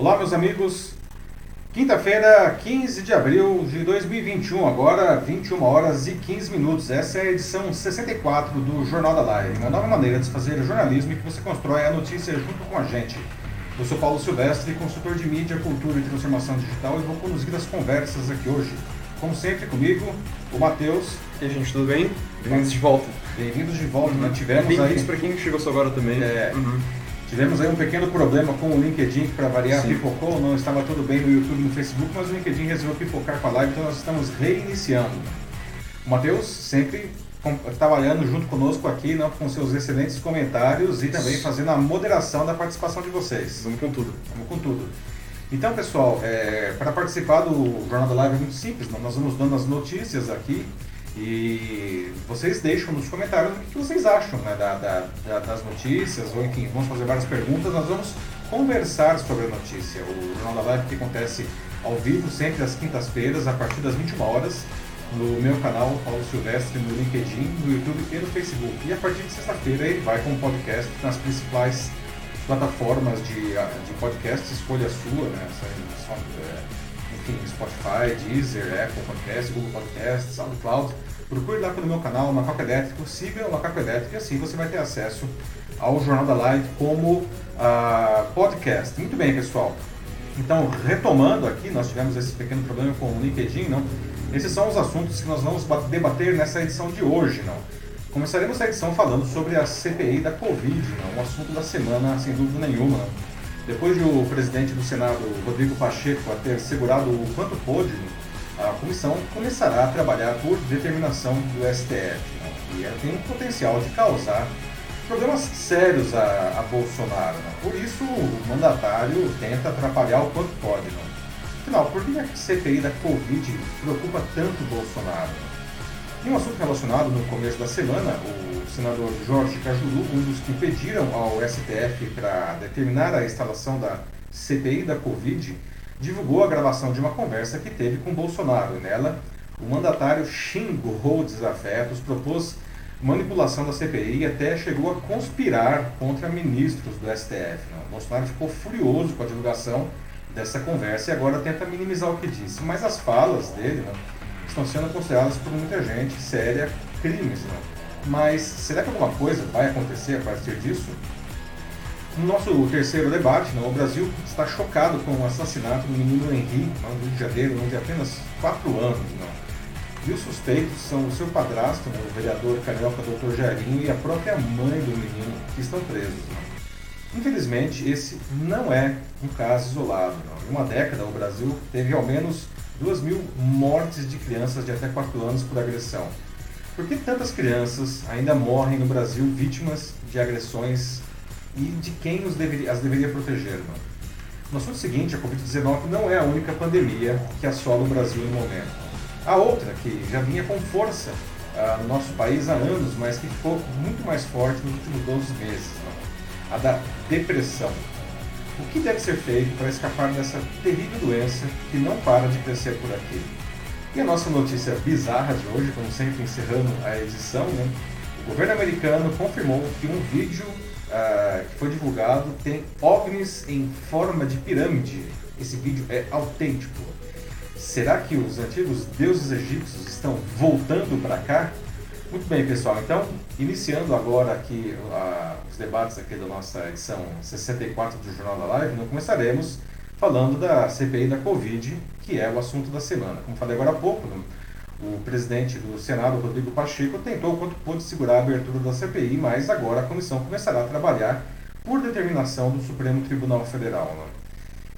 Olá, meus amigos. Quinta-feira, 15 de abril de 2021, agora 21 horas e 15 minutos. Essa é a edição 64 do Jornal da Live, uma nova maneira de fazer jornalismo e que você constrói a notícia junto com a gente. Eu sou Paulo Silvestre, consultor de mídia, cultura e transformação digital e vou conduzir as conversas aqui hoje. Como sempre, comigo, o Matheus. E aí, gente, tudo bem? Bem-vindos de volta. Bem-vindos de volta, uhum. né? Tivemos Bem-vindos aí... para quem chegou só agora também. É... Uhum. Tivemos aí um pequeno problema com o LinkedIn, que para variar Sim. pipocou, não estava tudo bem no YouTube e no Facebook, mas o LinkedIn resolveu pipocar com a live, então nós estamos reiniciando. O Matheus sempre trabalhando junto conosco aqui, né, com seus excelentes comentários e também fazendo a moderação da participação de vocês. Vamos com tudo. Vamos com tudo. Então, pessoal, é, para participar do Jornal da Live é muito simples, né? nós vamos dando as notícias aqui e vocês deixam nos comentários o que vocês acham né, da, da, das notícias, ou enfim, vamos fazer várias perguntas, nós vamos conversar sobre a notícia. O Jornal da Live que acontece ao vivo sempre às quintas-feiras, a partir das 21 horas, no meu canal Paulo Silvestre, no LinkedIn, no YouTube e no Facebook. E a partir de sexta-feira ele vai com podcast nas principais plataformas de, de podcast, escolha sua, né? Enfim, Spotify, Deezer, Apple Podcast, Google Podcast, SoundCloud. Procure lá pelo meu canal, Macaco Elétrico, siga o Macaco Elétrico e assim você vai ter acesso ao Jornal da Live como uh, podcast. Muito bem, pessoal. Então, retomando aqui, nós tivemos esse pequeno problema com o LinkedIn, não? Esses são os assuntos que nós vamos debater nessa edição de hoje, não? Começaremos a edição falando sobre a CPI da Covid, não? um assunto da semana, sem dúvida nenhuma. Não? Depois de o presidente do Senado, Rodrigo Pacheco, ter segurado o quanto pôde, a comissão começará a trabalhar por determinação do STF. Né? E ela tem um potencial de causar problemas sérios a, a Bolsonaro. Né? Por isso, o mandatário tenta atrapalhar o quanto pode. Né? Afinal, por que a CPI da Covid preocupa tanto Bolsonaro? Em um assunto relacionado no começo da semana, o senador Jorge Cajuru, um dos que pediram ao STF para determinar a instalação da CPI da Covid, divulgou a gravação de uma conversa que teve com Bolsonaro. Nela, o mandatário xingou desafetos, propôs manipulação da CPI e até chegou a conspirar contra ministros do STF. O Bolsonaro ficou furioso com a divulgação dessa conversa e agora tenta minimizar o que disse. Mas as falas dele, né, estão sendo consideradas por muita gente séria crimes. Né? Mas será que alguma coisa vai acontecer a partir disso? No nosso terceiro debate, né, o Brasil está chocado com o assassinato do menino Henrique, no Rio de Janeiro, de apenas 4 anos. Né? E os suspeitos são o seu padrasto, né, o vereador carioca Dr. Jairinho, e a própria mãe do menino, que estão presos. Né? Infelizmente, esse não é um caso isolado. Em uma década, o Brasil teve ao menos 2 mil mortes de crianças de até 4 anos por agressão. Por que tantas crianças ainda morrem no Brasil vítimas de agressões e de quem os deveria, as deveria proteger? Mano? No assunto seguinte, a Covid-19 não é a única pandemia que assola o Brasil no momento. A outra, que já vinha com força uh, no nosso país há anos, mas que ficou muito mais forte nos últimos 12 meses, a da depressão. O que deve ser feito para escapar dessa terrível doença que não para de crescer por aqui? E a nossa notícia bizarra de hoje, como sempre encerrando a edição, né? o governo americano confirmou que um vídeo uh, que foi divulgado tem ovnis em forma de pirâmide. Esse vídeo é autêntico. Será que os antigos deuses egípcios estão voltando para cá? Muito bem, pessoal. Então, iniciando agora aqui uh, os debates aqui da nossa edição 64 do Jornal da Live, nós começaremos falando da CPI da Covid, que é o assunto da semana. Como falei agora há pouco, o presidente do Senado, Rodrigo Pacheco, tentou quanto pôde segurar a abertura da CPI, mas agora a comissão começará a trabalhar por determinação do Supremo Tribunal Federal. Né?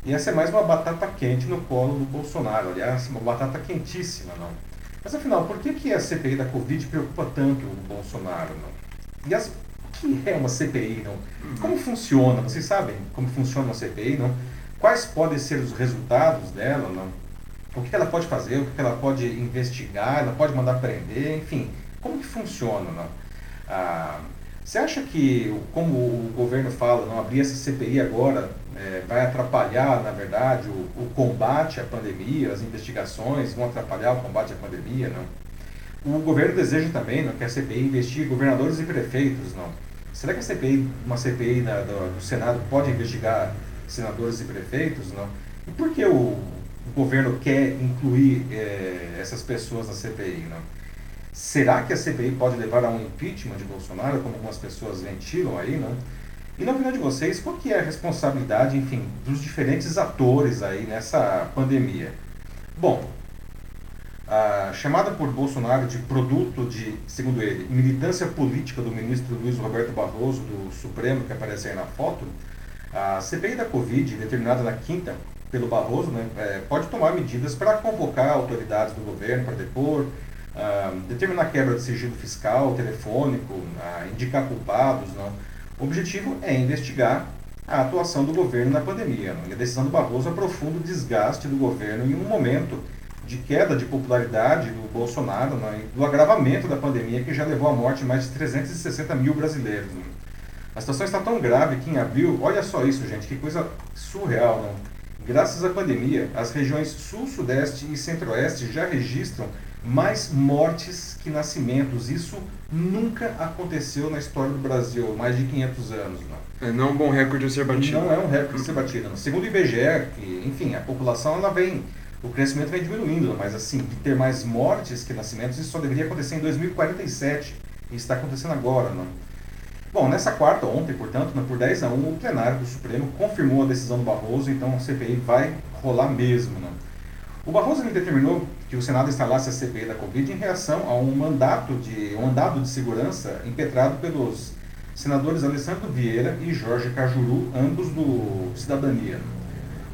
E essa é mais uma batata quente no colo do Bolsonaro, aliás, uma batata quentíssima, não? Mas afinal, por que, que a CPI da Covid preocupa tanto o Bolsonaro? Não? E as, o que é uma CPI? Não? Como funciona? Vocês sabem como funciona uma CPI? Não? Quais podem ser os resultados dela? Não? O que ela pode fazer? O que ela pode investigar? Ela pode mandar prender? Enfim, como que funciona? Não? Ah, você acha que, como o governo fala, não abrir essa CPI agora é, vai atrapalhar, na verdade, o, o, combate à pandemia, as investigações vão atrapalhar o combate à pandemia, não? O governo deseja também não, que a CPI investigue governadores e prefeitos, não? Será que a CPI, uma CPI na, do, do, Senado pode investigar senadores e prefeitos, não? E por que o, o governo quer incluir é, essas pessoas na CPI, não? Será que a CPI pode levar a um impeachment de Bolsonaro, como algumas pessoas ventilam aí, não? E na opinião de vocês, qual que é a responsabilidade, enfim, dos diferentes atores aí nessa pandemia? Bom, a chamada por Bolsonaro de produto de, segundo ele, militância política do ministro Luiz Roberto Barroso, do Supremo, que aparece aí na foto, a CPI da Covid, determinada na quinta pelo Barroso, né, é, pode tomar medidas para convocar autoridades do governo para depor, uh, determinar quebra de sigilo fiscal, telefônico, uh, indicar culpados. Não. O objetivo é investigar a atuação do governo na pandemia. E a decisão do Barroso aprofunda o desgaste do governo em um momento de queda de popularidade do Bolsonaro, né, do agravamento da pandemia que já levou à morte mais de 360 mil brasileiros. Né. A situação está tão grave que em abril, olha só isso, gente, que coisa surreal. Né. Graças à pandemia, as regiões sul, sudeste e centro-oeste já registram mais mortes que nascimentos. Isso nunca aconteceu na história do Brasil, mais de 500 anos. Não, é, não é um bom recorde a ser batido. Não é um recorde a ser batido. Não. Segundo o IBGE, que, enfim, a população ela vem o crescimento vem diminuindo, mas assim, de ter mais mortes que nascimentos, isso só deveria acontecer em 2047. E está acontecendo agora, não? Bom, nessa quarta, ontem, portanto, por 10 a 1, o plenário do Supremo confirmou a decisão do Barroso, então a CPI vai rolar mesmo. Não? O Barroso determinou que o Senado instalasse a CPI da Covid em reação a um mandato de, um mandado de segurança impetrado pelos senadores Alessandro Vieira e Jorge Cajuru, ambos do Cidadania.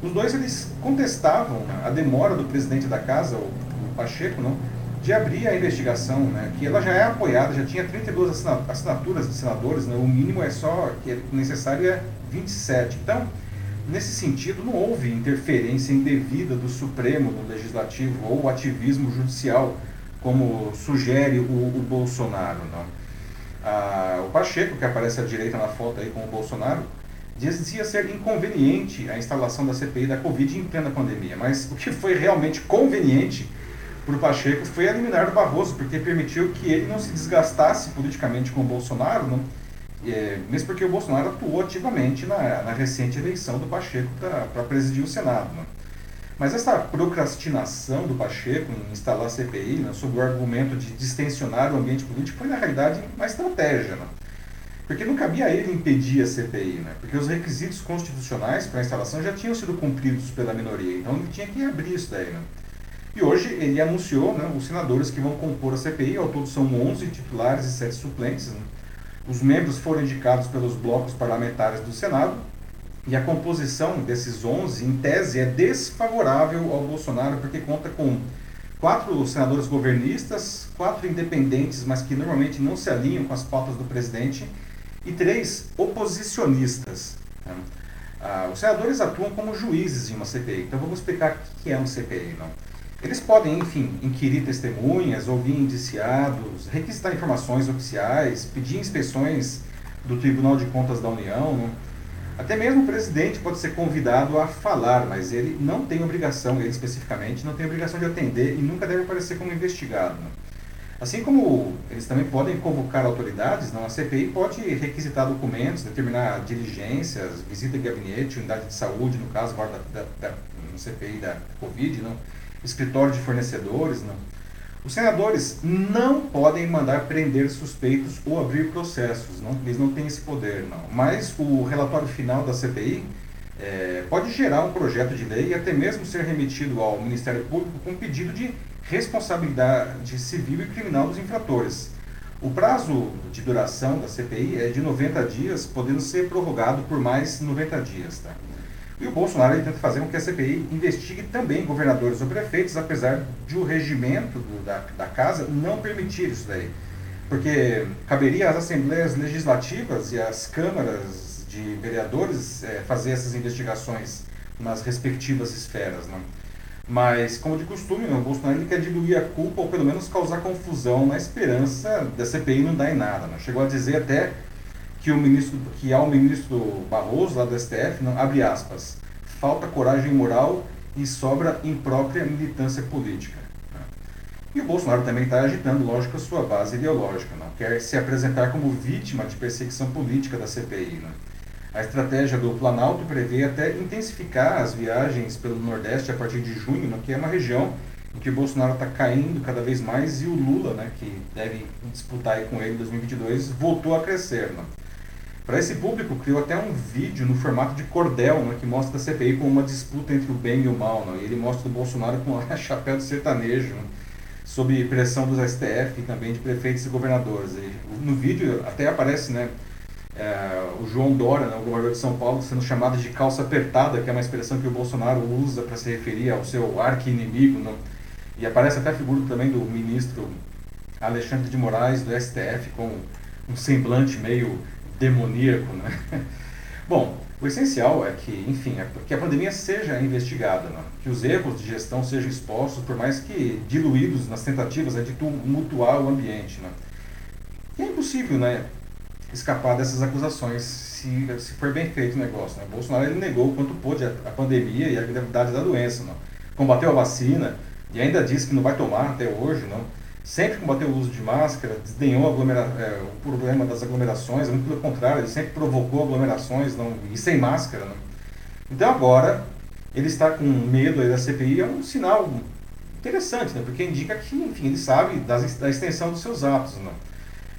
Os dois eles contestavam a demora do presidente da casa, o, o Pacheco, não, de abrir a investigação, né, que ela já é apoiada, já tinha 32 assinaturas de senadores, né, o mínimo é só, que é necessário é 27. Então, nesse sentido, não houve interferência indevida do Supremo, do Legislativo, ou ativismo judicial, como sugere o, o Bolsonaro. Não. Ah, o Pacheco, que aparece à direita na foto aí com o Bolsonaro, dizia ser inconveniente a instalação da CPI da Covid em plena pandemia, mas o que foi realmente conveniente para o Pacheco foi eliminar o Barroso, porque permitiu que ele não se desgastasse politicamente com o Bolsonaro, não, é, mesmo porque o Bolsonaro atuou ativamente na, na recente eleição do Pacheco para presidir o Senado. Não. Mas essa procrastinação do Pacheco em instalar a CPI, né, sob o argumento de distensionar o ambiente político, foi na realidade uma estratégia. Não. Porque não cabia a ele impedir a CPI, né? porque os requisitos constitucionais para a instalação já tinham sido cumpridos pela minoria, então ele tinha que abrir isso daí. Né? E hoje ele anunciou né, os senadores que vão compor a CPI, ao todo são 11 titulares e 7 suplentes. Né? Os membros foram indicados pelos blocos parlamentares do Senado, e a composição desses 11, em tese, é desfavorável ao Bolsonaro, porque conta com quatro senadores governistas, quatro independentes, mas que normalmente não se alinham com as pautas do presidente, e três oposicionistas. Né? Ah, os senadores atuam como juízes em uma CPI, então vamos explicar o que é um CPI. Não? Eles podem, enfim, inquirir testemunhas, ouvir indiciados, requisitar informações oficiais, pedir inspeções do Tribunal de Contas da União. Não? Até mesmo o presidente pode ser convidado a falar, mas ele não tem obrigação, ele especificamente, não tem obrigação de atender e nunca deve aparecer como investigado. Não? Assim como eles também podem convocar autoridades, não, a CPI pode requisitar documentos, determinar diligências, visita de gabinete, unidade de saúde, no caso agora da, da, da CPI da Covid, não, escritório de fornecedores. Não. Os senadores não podem mandar prender suspeitos ou abrir processos, não, eles não têm esse poder. Não. Mas o relatório final da CPI é, pode gerar um projeto de lei e até mesmo ser remetido ao Ministério Público com pedido de responsabilidade civil e criminal dos infratores. O prazo de duração da CPI é de 90 dias, podendo ser prorrogado por mais 90 dias. Tá? E o Bolsonaro tenta fazer com que a CPI investigue também governadores ou prefeitos, apesar de o regimento do, da, da casa não permitir isso daí. Porque caberia às assembleias legislativas e às câmaras de vereadores é, fazer essas investigações nas respectivas esferas. Não? Mas, como de costume, o Bolsonaro ele quer diluir a culpa ou pelo menos causar confusão na esperança da CPI não dar em nada. Né? Chegou a dizer até que o ministro, que há o ministro Barroso lá do STF, não, abre aspas, falta coragem moral e sobra imprópria militância política. E o Bolsonaro também está agitando, lógico, a sua base ideológica. Não? Quer se apresentar como vítima de perseguição política da CPI. Né? A estratégia do Planalto prevê até intensificar as viagens pelo Nordeste a partir de junho, que é uma região em que o Bolsonaro está caindo cada vez mais e o Lula, né, que deve disputar com ele em 2022, voltou a crescer. Né. Para esse público, criou até um vídeo no formato de cordel, né, que mostra a CPI como uma disputa entre o bem e o mal. Né, e ele mostra o Bolsonaro com a chapéu de sertanejo, né, sob pressão dos STF e também de prefeitos e governadores. E no vídeo até aparece né, é, o João Dória, né, o governador de São Paulo, sendo chamado de calça apertada, que é uma expressão que o Bolsonaro usa para se referir ao seu arqui-inimigo. Né? E aparece até a figura também do ministro Alexandre de Moraes, do STF, com um semblante meio demoníaco. Né? Bom, o essencial é que, enfim, é que a pandemia seja investigada, né? que os erros de gestão sejam expostos, por mais que diluídos nas tentativas né, de tumultuar o ambiente. Né? E é impossível, né? escapar dessas acusações se, se for bem feito o negócio. Né? Bolsonaro ele negou quanto pôde a, a, pandemia e a gravidade da doença. Não? Combateu a vacina e ainda disse que não vai tomar até hoje. Não? Sempre combateu o uso de máscara, desdenhou é, o problema das aglomerações, muito pelo contrário, ele sempre provocou aglomerações não? e sem máscara. Não? Então agora ele está com medo da CPI, é um sinal interessante, né? porque indica que enfim, ele sabe das, da extensão dos seus atos. Não?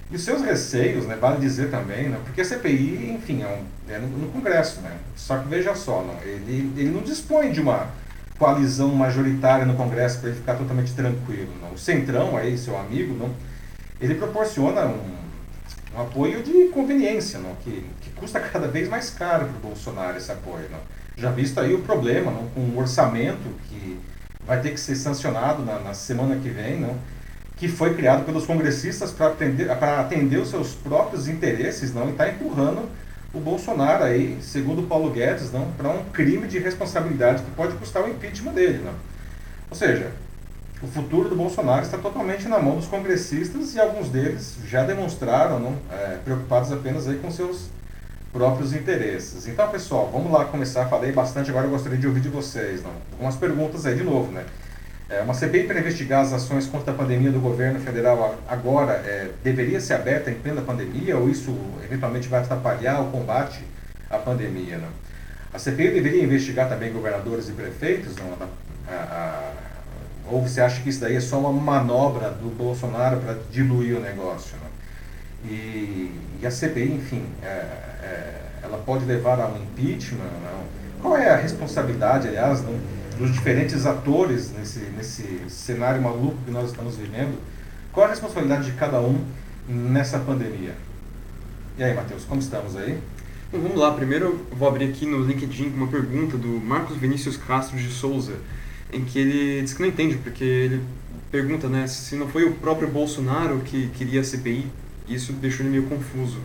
E os seus receios, né, vale dizer também, né, porque a CPI, enfim, é, um, é no, no, Congresso, né, só que veja só, não, ele, ele não dispõe de uma coalizão majoritária no Congresso para ele ficar totalmente tranquilo. Não. O Centrão, aí, seu amigo, não, ele proporciona um, um apoio de conveniência, não, que, que custa cada vez mais caro para o Bolsonaro esse apoio. Não. Já visto aí o problema não, com o orçamento que vai ter que ser sancionado na, na semana que vem, não, que foi criado pelos congressistas para atender, atender os seus próprios interesses, não, e está empurrando o Bolsonaro aí, segundo Paulo Guedes, não, para um crime de responsabilidade que pode custar o impeachment dele, não. Ou seja, o futuro do Bolsonaro está totalmente na mão dos congressistas e alguns deles já demonstraram não, é, preocupados apenas aí com seus próprios interesses. Então, pessoal, vamos lá começar. Falei bastante, agora eu gostaria de ouvir de vocês. Não? Algumas perguntas aí de novo, né? É, uma CPI para investigar as ações contra a pandemia do governo federal agora é, deveria ser aberta em plena pandemia ou isso eventualmente vai atrapalhar o combate à pandemia? Né? A CPI deveria investigar também governadores e prefeitos? Não? A, a, ou você acha que isso daí é só uma manobra do Bolsonaro para diluir o negócio? Né? E, e, a CPI, enfim, é, é, ela pode levar a um impeachment? Não? Qual é a responsabilidade, aliás, não? Dos diferentes atores nesse, nesse cenário maluco que nós estamos vivendo, qual a responsabilidade de cada um nessa pandemia? E aí, Matheus, como estamos aí? Então, vamos lá. Primeiro eu vou abrir aqui no LinkedIn uma pergunta do Marcos Vinícius Castro de Souza, em que ele diz que não entende, porque ele pergunta né, se não foi o próprio Bolsonaro que queria a CPI, isso deixou ele meio confuso.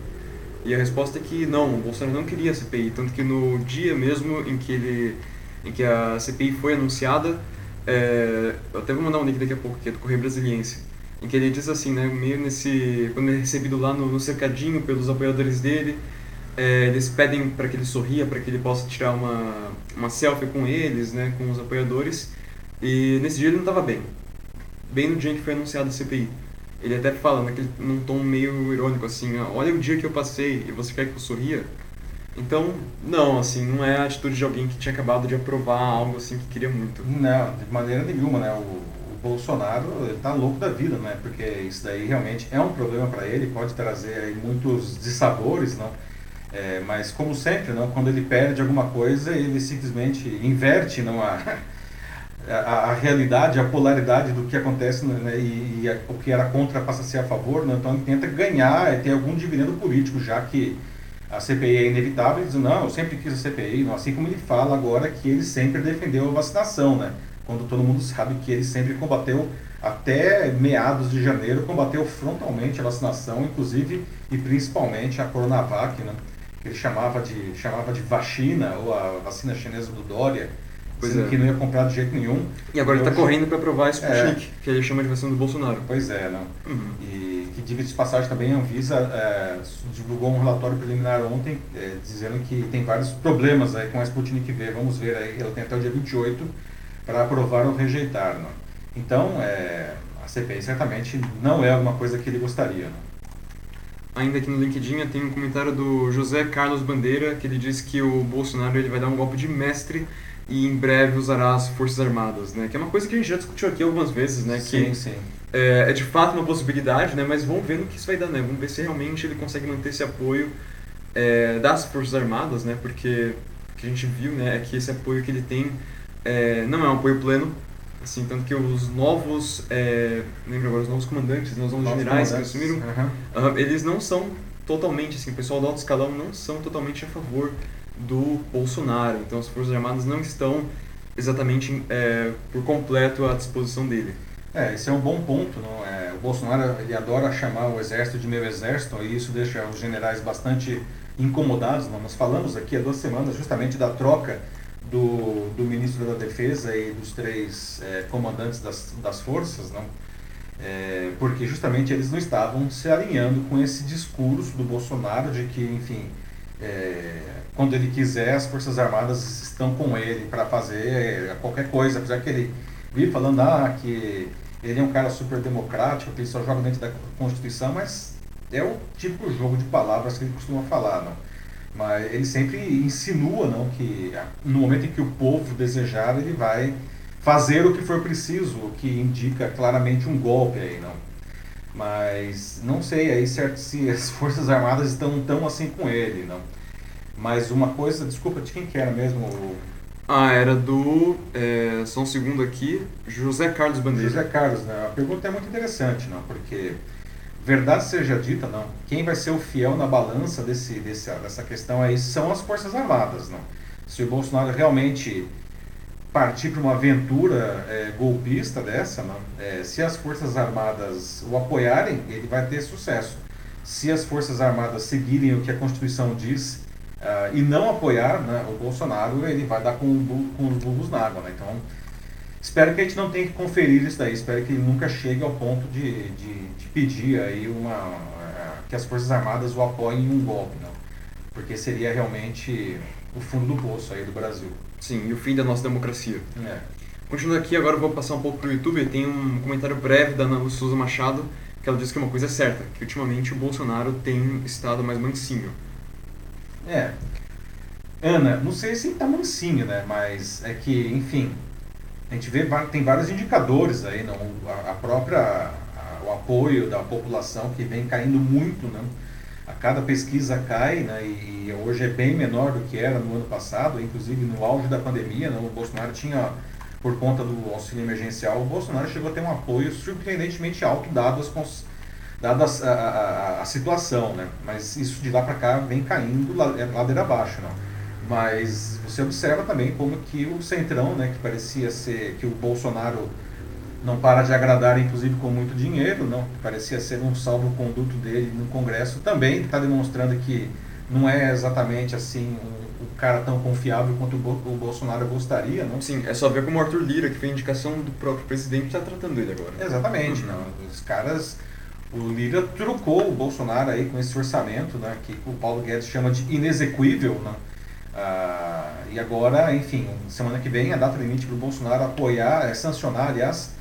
E a resposta é que não, o Bolsonaro não queria a CPI, tanto que no dia mesmo em que ele em que a CPI foi anunciada, é, eu até vou mandar um link daqui a pouco, que é do Correio Brasiliense, em que ele diz assim, né, meio nesse, quando é recebido lá no, no cercadinho pelos apoiadores dele, é, eles pedem para que ele sorria, para que ele possa tirar uma, uma selfie com eles, né, com os apoiadores, e nesse dia ele não estava bem, bem no dia em que foi anunciada a CPI. Ele até fala, naquele, num tom meio irônico, assim, olha o dia que eu passei e você quer que eu sorria? Então, não, assim, não é a atitude de alguém que tinha acabado de aprovar algo assim que queria muito. Não, de maneira nenhuma, né? O, Bolsonaro ele tá louco da vida, né? Porque isso daí realmente é um problema para ele, pode trazer muitos dissabores, não? É, mas como sempre, não, quando ele perde alguma coisa, ele simplesmente inverte não a, a, a realidade, a polaridade do que acontece né, e, e a, o que era contra passa a ser a favor, né? então ele tenta ganhar, ter algum dividendo político, já que a CPI é inevitável, ele diz, não, eu sempre quis a CPI, assim como ele fala agora que ele sempre defendeu a vacinação, né? Quando todo mundo sabe que ele sempre combateu, até meados de janeiro, combateu frontalmente a vacinação, inclusive e principalmente a Coronavac, né? Que ele chamava de, chamava de vacina, ou a vacina chinesa do Dória, É. que não ia comprar de jeito nenhum. E agora ele está correndo para aprovar a Sputnik, é. que ele chama de vacina do Bolsonaro. Pois é, não. Uhum. E que, diga de passagem, também a Anvisa é, divulgou um relatório preliminar ontem, é, dizendo que tem vários problemas aí com a Sputnik V. Vamos ver aí, ela tem até o dia 28 para aprovar ou rejeitar. Não? Então, é, a CPI certamente não é alguma coisa que ele gostaria. Não? ainda aqui no LinkedIn, tem um comentário do José Carlos Bandeira, que ele diz que o Bolsonaro ele vai dar um golpe de mestre e em breve usará as Forças Armadas, né? Que é uma coisa que a gente já discutiu aqui algumas vezes, né? Sim, que sim. É, é de fato uma possibilidade, né? Mas vamos ver no que isso vai dar, né? Vamos ver se realmente ele consegue manter esse apoio é, das Forças Armadas, né? Porque o que a gente viu, né, é que esse apoio que ele tem é, não é um apoio pleno, assim, tanto que os novos, é, lembra agora, os novos comandantes, né, os novos, generais que assumiram, Uhum. uh, eles não são totalmente, assim, o pessoal do alto escalão não são totalmente a favor do Bolsonaro, então as Forças Armadas não estão exatamente é, por completo à disposição dele. É, esse é um bom ponto. Não? É, o Bolsonaro ele adora chamar o exército de meu exército e isso deixa os generais bastante incomodados. Não? Nós falamos aqui há duas semanas justamente da troca do, do ministro da Defesa e dos três é, comandantes das, das forças, não? É, porque justamente eles não estavam se alinhando com esse discurso do Bolsonaro de que, enfim, é, quando ele quiser, as Forças Armadas estão com ele para fazer é, qualquer coisa, apesar que ele vive falando ah, que ele é um cara super democrático, que ele só joga dentro da Constituição, mas é o de jogo de palavras que ele costuma falar, não? Mas ele sempre insinua, não, que no momento em que o povo desejar, ele vai fazer o que for preciso, o que indica claramente um golpe aí, não? Mas não sei aí certo se as Forças Armadas estão tão assim com ele, não? Mas uma coisa, desculpa, de quem que era mesmo? Ah, era do, é, só um segundo aqui, José Carlos Bandeira. José Carlos, né? A pergunta é muito interessante, não? Porque verdade seja dita, não. Quem vai ser o fiel na balança desse, desse, dessa questão aí são as Forças Armadas, não. Se o Bolsonaro realmente partir para uma aventura é, golpista dessa, não, é, se as Forças Armadas o apoiarem, ele vai ter sucesso. Se as Forças Armadas seguirem o que a Constituição diz ah, e não apoiar né, o Bolsonaro, ele vai dar com, com os burros na água. Né? Então, espero que a gente não tenha que conferir isso daí. Espero que ele nunca chegue ao ponto de, de, de pedir aí uma, eh, que as Forças Armadas o apoiem em um golpe, não. Porque seria realmente o fundo do poço aí do Brasil. Sim, e o fim da nossa democracia. É. Continuando aqui, agora vou passar um pouco pro YouTube. Tem um comentário breve da Ana Souza Machado, que ela diz que uma coisa é certa, que ultimamente o Bolsonaro tem estado mais mansinho. É. Ana, não sei se tá mansinho, né? Mas é que, enfim, a gente vê, tem vários indicadores aí, não? A, a própria, a- o apoio da população que vem caindo muito, né? Cada pesquisa cai, né? E, hoje é bem menor do que era no ano passado, inclusive no auge da pandemia, né? O Bolsonaro tinha, por conta do auxílio emergencial, o Bolsonaro chegou a ter um apoio surpreendentemente alto, dado as, dada a, a, a- situação, né? Mas isso de lá para cá vem caindo é ladeira abaixo, não? Mas você observa também como que o Centrão, né, que parecia ser que o Bolsonaro não para de agradar, inclusive com muito dinheiro, não, parecia ser um salvo-conduto dele no Congresso, também está demonstrando que não é exatamente assim um, um cara tão confiável quanto o, Bo- o Bolsonaro gostaria, não? Sim, é só ver como o Arthur Lira, que foi indicação do próprio presidente, está tratando ele agora. Exatamente, não. Os caras, o Lira trocou o Bolsonaro aí com esse orçamento, né, que o Paulo Guedes chama de inexequível, né? Ah, e agora, enfim, semana que vem a data limite para o Bolsonaro apoiar, é, sancionar, aliás,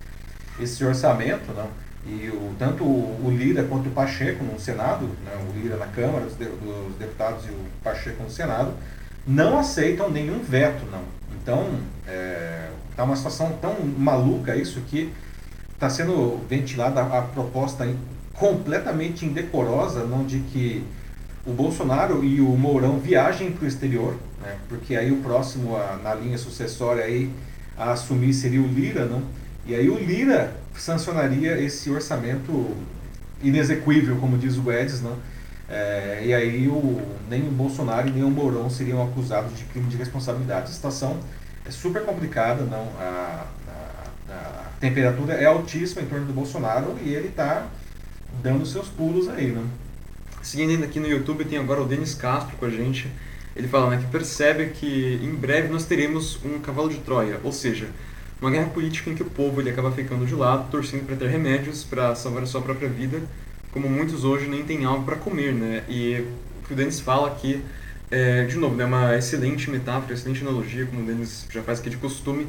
esse orçamento, né? E o, tanto o, Lira quanto o Pacheco no Senado, né, o Lira na Câmara dos, de- dos Deputados e o Pacheco no Senado, não aceitam nenhum veto, não. Então, está uma situação tão maluca isso que está sendo ventilada a, a proposta completamente indecorosa, não de que o Bolsonaro e o Mourão viajem para o exterior, né? porque aí o próximo a- na linha sucessória aí a assumir seria o Lira, não? E aí o Lira sancionaria esse orçamento inexequível, como diz o Guedes, não? É, e aí o, nem o Bolsonaro e nem o Mourão seriam acusados de crime de responsabilidade. A situação é super complicada, não? A, a- a temperatura é altíssima em torno do Bolsonaro e ele está dando seus pulos aí, né? Seguindo aqui no YouTube, tem agora o Denis Castro com a gente. Ele fala né, que percebe que em breve nós teremos um cavalo de Troia, ou seja, uma guerra política em que o povo ele acaba ficando de lado, torcendo para ter remédios para salvar a sua própria vida, como muitos hoje nem têm algo para comer, né? E o que o Denis fala aqui, é, de novo, é uma excelente metáfora, excelente analogia, como o Denis já faz aqui de costume,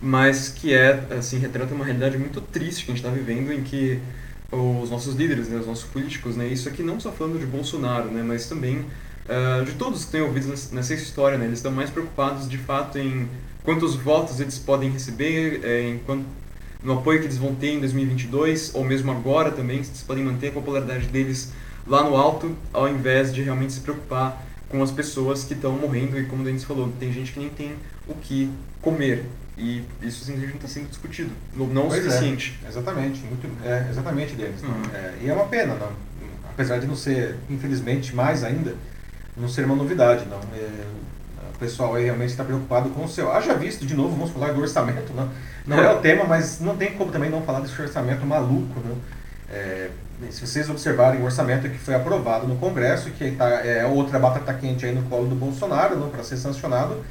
mas que é, assim, retrata uma realidade muito triste que a gente está vivendo, em que os nossos líderes, né, os nossos políticos, né, isso aqui não só falando de Bolsonaro, né, mas também uh, de todos que têm ouvido nessa história, né, eles estão mais preocupados de fato em quantos votos eles podem receber, é, em quanto, no apoio que eles vão ter em 2022, ou mesmo agora também, se eles podem manter a popularidade deles lá no alto, ao invés de realmente se preocupar com as pessoas que estão morrendo e como o Denis falou, tem gente que nem tem o que comer e isso simplesmente está sendo discutido, não pois o é. suficiente. É, exatamente, muito, é, exatamente, Denis. Uhum. É, e é uma pena, não, apesar de não ser, infelizmente, mais ainda, não ser uma novidade, não. É, o pessoal aí realmente está preocupado com o seu. Haja visto, de novo, vamos falar do orçamento, não, não é o tema, mas não tem como também não falar desse orçamento maluco, não. É, se vocês observarem o orçamento que foi aprovado no Congresso, que tá, é outra batata quente aí no colo do Bolsonaro, para ser sancionado,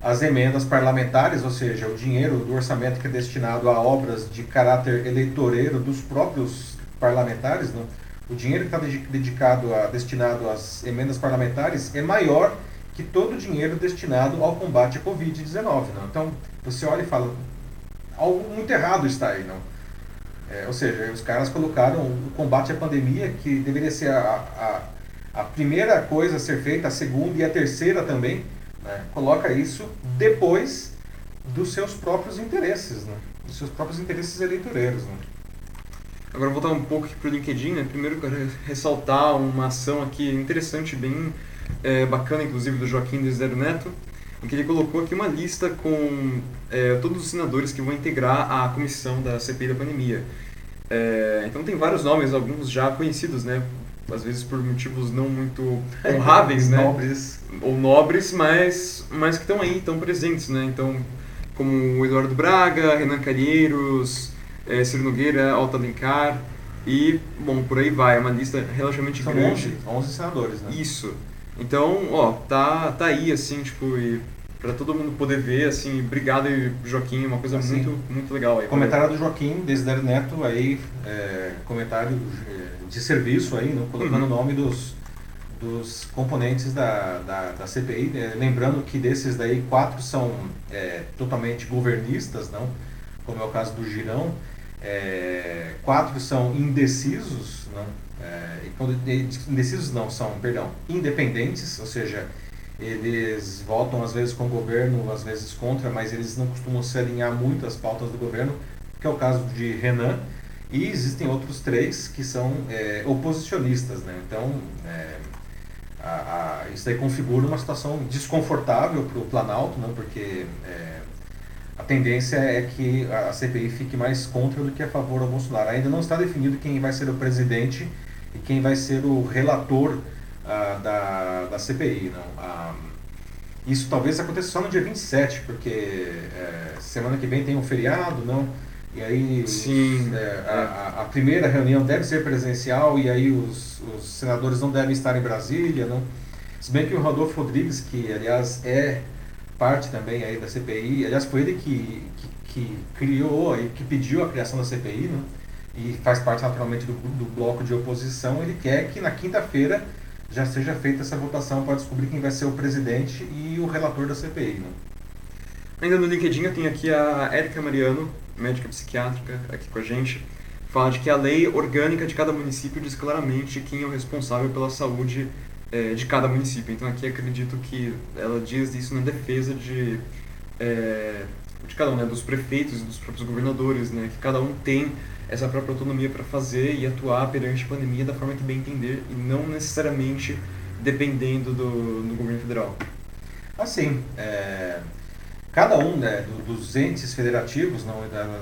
as emendas parlamentares, ou seja, o dinheiro do orçamento que é destinado a obras de caráter eleitoreiro dos próprios parlamentares, não? o dinheiro que está dedicado a, destinado às emendas parlamentares é maior que todo o dinheiro destinado ao combate à Covid-19. Então, você olha e fala, algo muito errado está aí. Não? É, ou seja, os caras colocaram o combate à pandemia, que deveria ser a, a, a primeira coisa a ser feita, a segunda e a terceira também, né? coloca isso depois dos seus próprios interesses, né? dos seus próprios interesses eleitoreiros. Né? Agora voltar um pouco para o LinkedIn, né? primeiro eu quero ressaltar uma ação aqui interessante, bem é, bacana, inclusive, do Joaquim Desidero Neto, em que ele colocou aqui uma lista com é, todos os senadores que vão integrar a comissão da CPI da pandemia. É, então tem vários nomes, alguns já conhecidos, né? Às vezes por motivos não muito honráveis, né? Nobres. Ou nobres, mas, mas que estão aí, estão presentes, né? Então, como o Eduardo Braga, Renan Calheiros, é, Ciro Nogueira, Alta Alencar e, bom, por aí vai. É uma lista relativamente São grande. 11, 11 senadores, né? Isso. Então, ó, tá, tá aí, assim, tipo, e pra todo mundo poder ver, assim, obrigado Joaquim, uma coisa assim, muito, muito legal aí. Comentário do Joaquim, Desiderio Neto, aí, é, comentário de serviço aí, né, colocando uhum. o nome dos, dos componentes da, da, da CPI, né, lembrando que desses daí, quatro são é, totalmente governistas, não, como é o caso do Girão, é, quatro são indecisos, não, é, indecisos não, são, perdão, independentes, ou seja, eles votam às vezes com o governo, às vezes contra, mas eles não costumam se alinhar muito às pautas do governo, que é o caso de Renan, e existem outros três que são é, oposicionistas, né? Então, é, a, a, isso aí configura uma situação desconfortável para o Planalto, né? porque é, a tendência é que a CPI fique mais contra do que a favor ao Bolsonaro. Ainda não está definido quem vai ser o presidente quem vai ser o relator uh, da, da CPI. Não? Uh, isso talvez aconteça só no dia 27, porque é, semana que vem tem um feriado, não? E aí Sim, é, a, a, primeira reunião deve ser presencial e aí os, os senadores não devem estar em Brasília, não? Se bem que o Rodolfo Rodrigues, que aliás é parte também aí da CPI, aliás foi ele que, que, que criou e que pediu a criação da CPI, né? E faz parte naturalmente do, do bloco de oposição, ele quer que na quinta-feira já seja feita essa votação para descobrir quem vai ser o presidente e o relator da CPI. Né? Ainda no LinkedIn eu tenho aqui a Érica Mariano, médica psiquiátrica, aqui com a gente, fala de que a lei orgânica de cada município diz claramente quem é o responsável pela saúde é, de cada município. Então aqui acredito que ela diz isso na defesa de, é, cada um, né, dos prefeitos e dos próprios governadores, né, que cada um tem essa própria autonomia para fazer e atuar perante a pandemia da forma que bem entender e não necessariamente dependendo do, do governo federal. Assim, é, cada um né, dos entes federativos, não,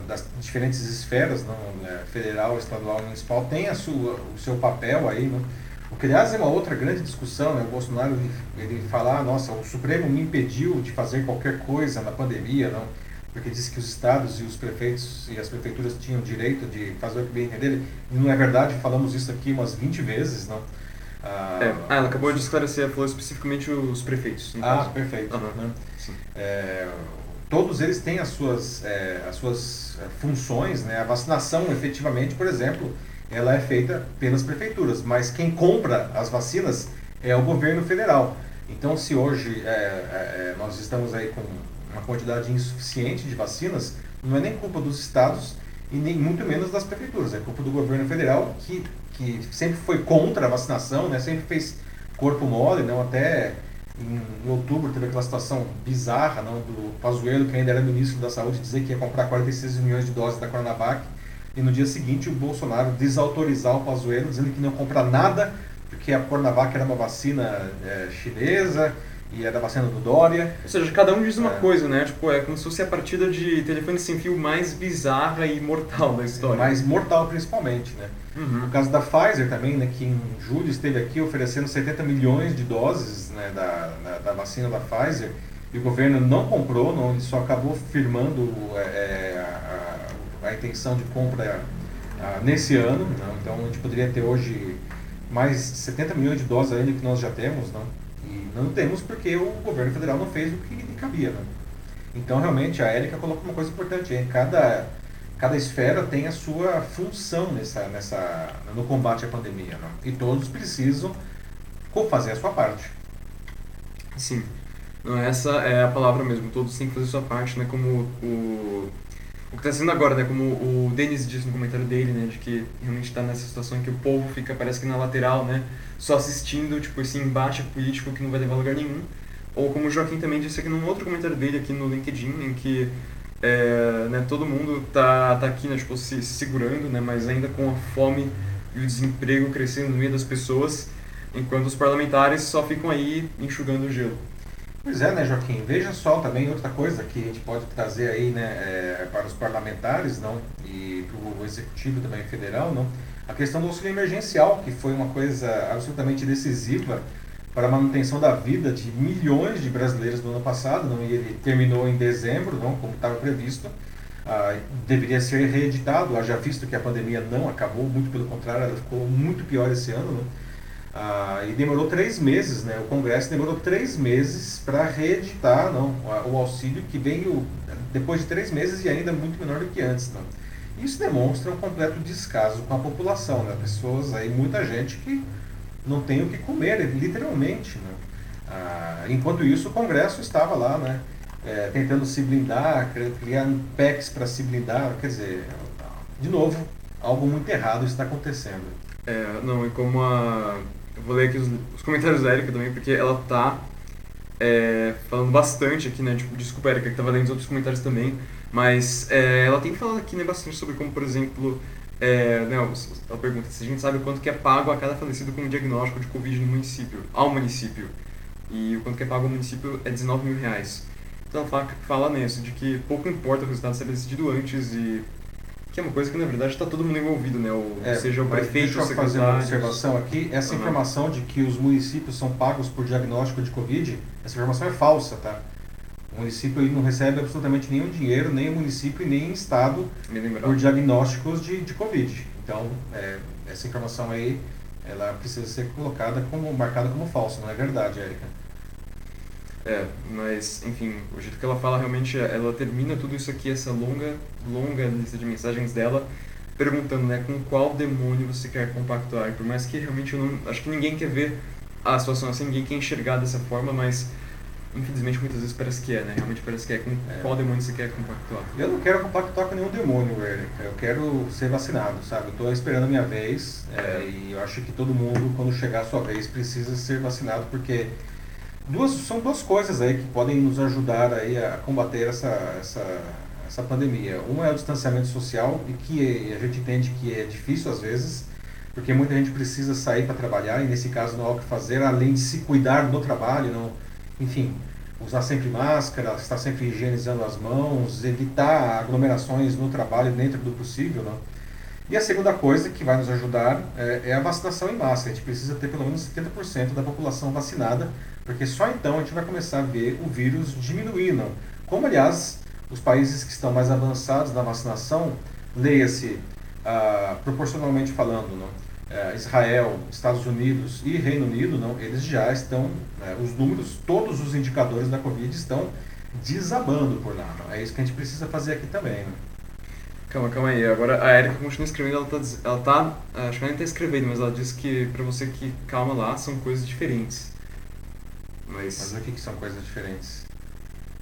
das diferentes esferas, não, né, federal, estadual, municipal, tem a sua, o seu papel aí, não, o que, aliás, é uma outra grande discussão, né? O Bolsonaro, ele, ele falar, nossa, o Supremo me impediu de fazer qualquer coisa na pandemia, não? Porque disse que os estados e os prefeitos e as prefeituras tinham direito de fazer o que bem entender. E não é verdade, falamos isso aqui umas 20 vezes, não? Ah, é, ah, ela acabou de esclarecer, falou especificamente os prefeitos. Ah, caso. perfeito. Uhum. Né? É, todos eles têm as suas, é, as suas é, funções, né? A vacinação, efetivamente, por exemplo, ela é feita pelas prefeituras, mas quem compra as vacinas é o governo federal. Então, se hoje é, é nós estamos aí com uma quantidade insuficiente de vacinas, não é nem culpa dos estados e nem muito menos das prefeituras. É culpa do governo federal que, que sempre foi contra a vacinação, né? sempre fez corpo mole, não até em, outubro teve aquela situação bizarra não, do Pazuello, que ainda era ministro da Saúde, dizer que ia comprar 46 milhões de doses da Coronavac e no dia seguinte o Bolsonaro desautorizar o Pazuello, dizendo que não ia comprar nada porque a Coronavac era uma vacina é, chinesa e era a vacina do Dória. Ou seja, cada um diz uma é. coisa, né? Tipo, é como se fosse a partida de telefone sem fio mais bizarra e mortal da história. Mais mortal, principalmente, né? Uhum. No caso da Pfizer também, né, que em julho esteve aqui oferecendo 70 milhões de doses né, da, da, da vacina da Pfizer, e o governo não comprou, não, ele só acabou firmando é, é a, a, a, intenção de compra a, nesse ano. Não? Então a gente poderia ter hoje mais 70 milhões de doses ainda que nós já temos. Não? Não temos porque o governo federal não fez o que cabia. Não? Então realmente a Érica colocou uma coisa importante. Hein? Cada, cada esfera tem a sua função nessa, nessa, no combate à pandemia. Não? E todos precisam fazer a sua parte. Sim. Essa é a palavra mesmo, todos têm que fazer a sua parte, né? Como o, o que está sendo agora, né? Como o Denis disse no comentário dele, né? De que realmente está nessa situação em que o povo fica, parece que na lateral, né? Só assistindo, tipo, esse embate político que não vai levar lugar nenhum. Ou como o Joaquim também disse aqui num outro comentário dele aqui no LinkedIn, em que é, né, todo mundo tá, tá aqui, né, tipo, se segurando, né? Mas ainda com a fome e o desemprego crescendo no meio das pessoas, enquanto os parlamentares só ficam aí enxugando o gelo. Pois é, né, Joaquim? Veja só também outra coisa que a gente pode trazer aí, né, é, para os parlamentares, não, e para o executivo também federal, não, a questão do auxílio emergencial, que foi uma coisa absolutamente decisiva para a manutenção da vida de milhões de brasileiros no ano passado, não, e ele terminou em dezembro, não, como estava previsto. Ah, deveria ser reeditado, já visto que a pandemia não acabou, muito pelo contrário, ela ficou muito pior esse ano. Não? Ah, e demorou três meses, né? O Congresso demorou três meses para reeditar não, o auxílio que veio depois de três meses e ainda muito menor do que antes. Não. Isso demonstra um completo descaso com a população, né? Pessoas aí, muita gente que não tem o que comer, literalmente. Né? Ah, enquanto isso, o Congresso estava lá, né? É, tentando se blindar, criando PECs para se blindar. Quer dizer, de novo, algo muito errado está acontecendo. É, não, e como a eu vou ler aqui os, os comentários da Erika também, porque ela tá é, falando bastante aqui, né? Tipo, desculpa, Erika, que tava lendo os outros comentários também, mas é, ela tem falado aqui né, bastante sobre como, por exemplo, é, né, ela pergunta se a gente sabe quanto que é pago a cada falecido com diagnóstico de Covid no município, ao município. E o quanto que é pago ao município é 19 mil reais. Então ela fala, fala nisso, de que pouco importa o resultado ser decidido antes e que é uma coisa que na verdade está todo mundo envolvido, né? Ou é, seja, o prefeito, deixa eu fazer uma observação aqui. Essa uhum. informação de que os municípios são pagos por diagnóstico de Covid, essa informação é falsa, tá? O município não recebe absolutamente nenhum dinheiro, nem o município e nem o estado por diagnósticos de, de Covid. Então, é, essa informação aí, ela precisa ser colocada como marcada como falsa, não é verdade, Érica? É, mas, enfim, o jeito que ela fala realmente, é, ela termina tudo isso aqui, essa longa, longa lista de mensagens dela, perguntando, né, com qual demônio você quer compactuar. Por mais que realmente eu não. Acho que ninguém quer ver a situação assim, ninguém quer enxergar dessa forma, mas infelizmente muitas vezes parece que é, né? Realmente parece que é. Com é. qual demônio você quer compactuar? Eu não quero compactuar com nenhum demônio, velho. Eu quero ser vacinado, sabe? Eu tô esperando a minha vez é, e eu acho que todo mundo, quando chegar a sua vez, precisa ser vacinado porque duas, são duas coisas aí que podem nos ajudar aí a combater essa, essa, essa pandemia. Uma é o distanciamento social e que a gente entende que é difícil às vezes, porque muita gente precisa sair para trabalhar e nesse caso não há o que fazer, além de se cuidar do trabalho, não, enfim, usar sempre máscara, estar sempre higienizando as mãos, evitar aglomerações no trabalho dentro do possível, não. E a segunda coisa que vai nos ajudar é, é a vacinação em massa. A gente precisa ter pelo menos 70% da população vacinada porque só então a gente vai começar a ver o vírus diminuindo. Como, aliás, os países que estão mais avançados na vacinação, leia-se ah, proporcionalmente falando, não? É, Israel, Estados Unidos e Reino Unido, não, eles já estão, né, os números, todos os indicadores da Covid estão desabando por lá. Não? É isso que a gente precisa fazer aqui também. Não? Calma, calma aí. Agora a Erika continua escrevendo, ela tá, ela tá acho que ela nem está escrevendo, mas ela disse que para você que calma lá, são coisas diferentes. Mas, Mas o que, que são coisas diferentes?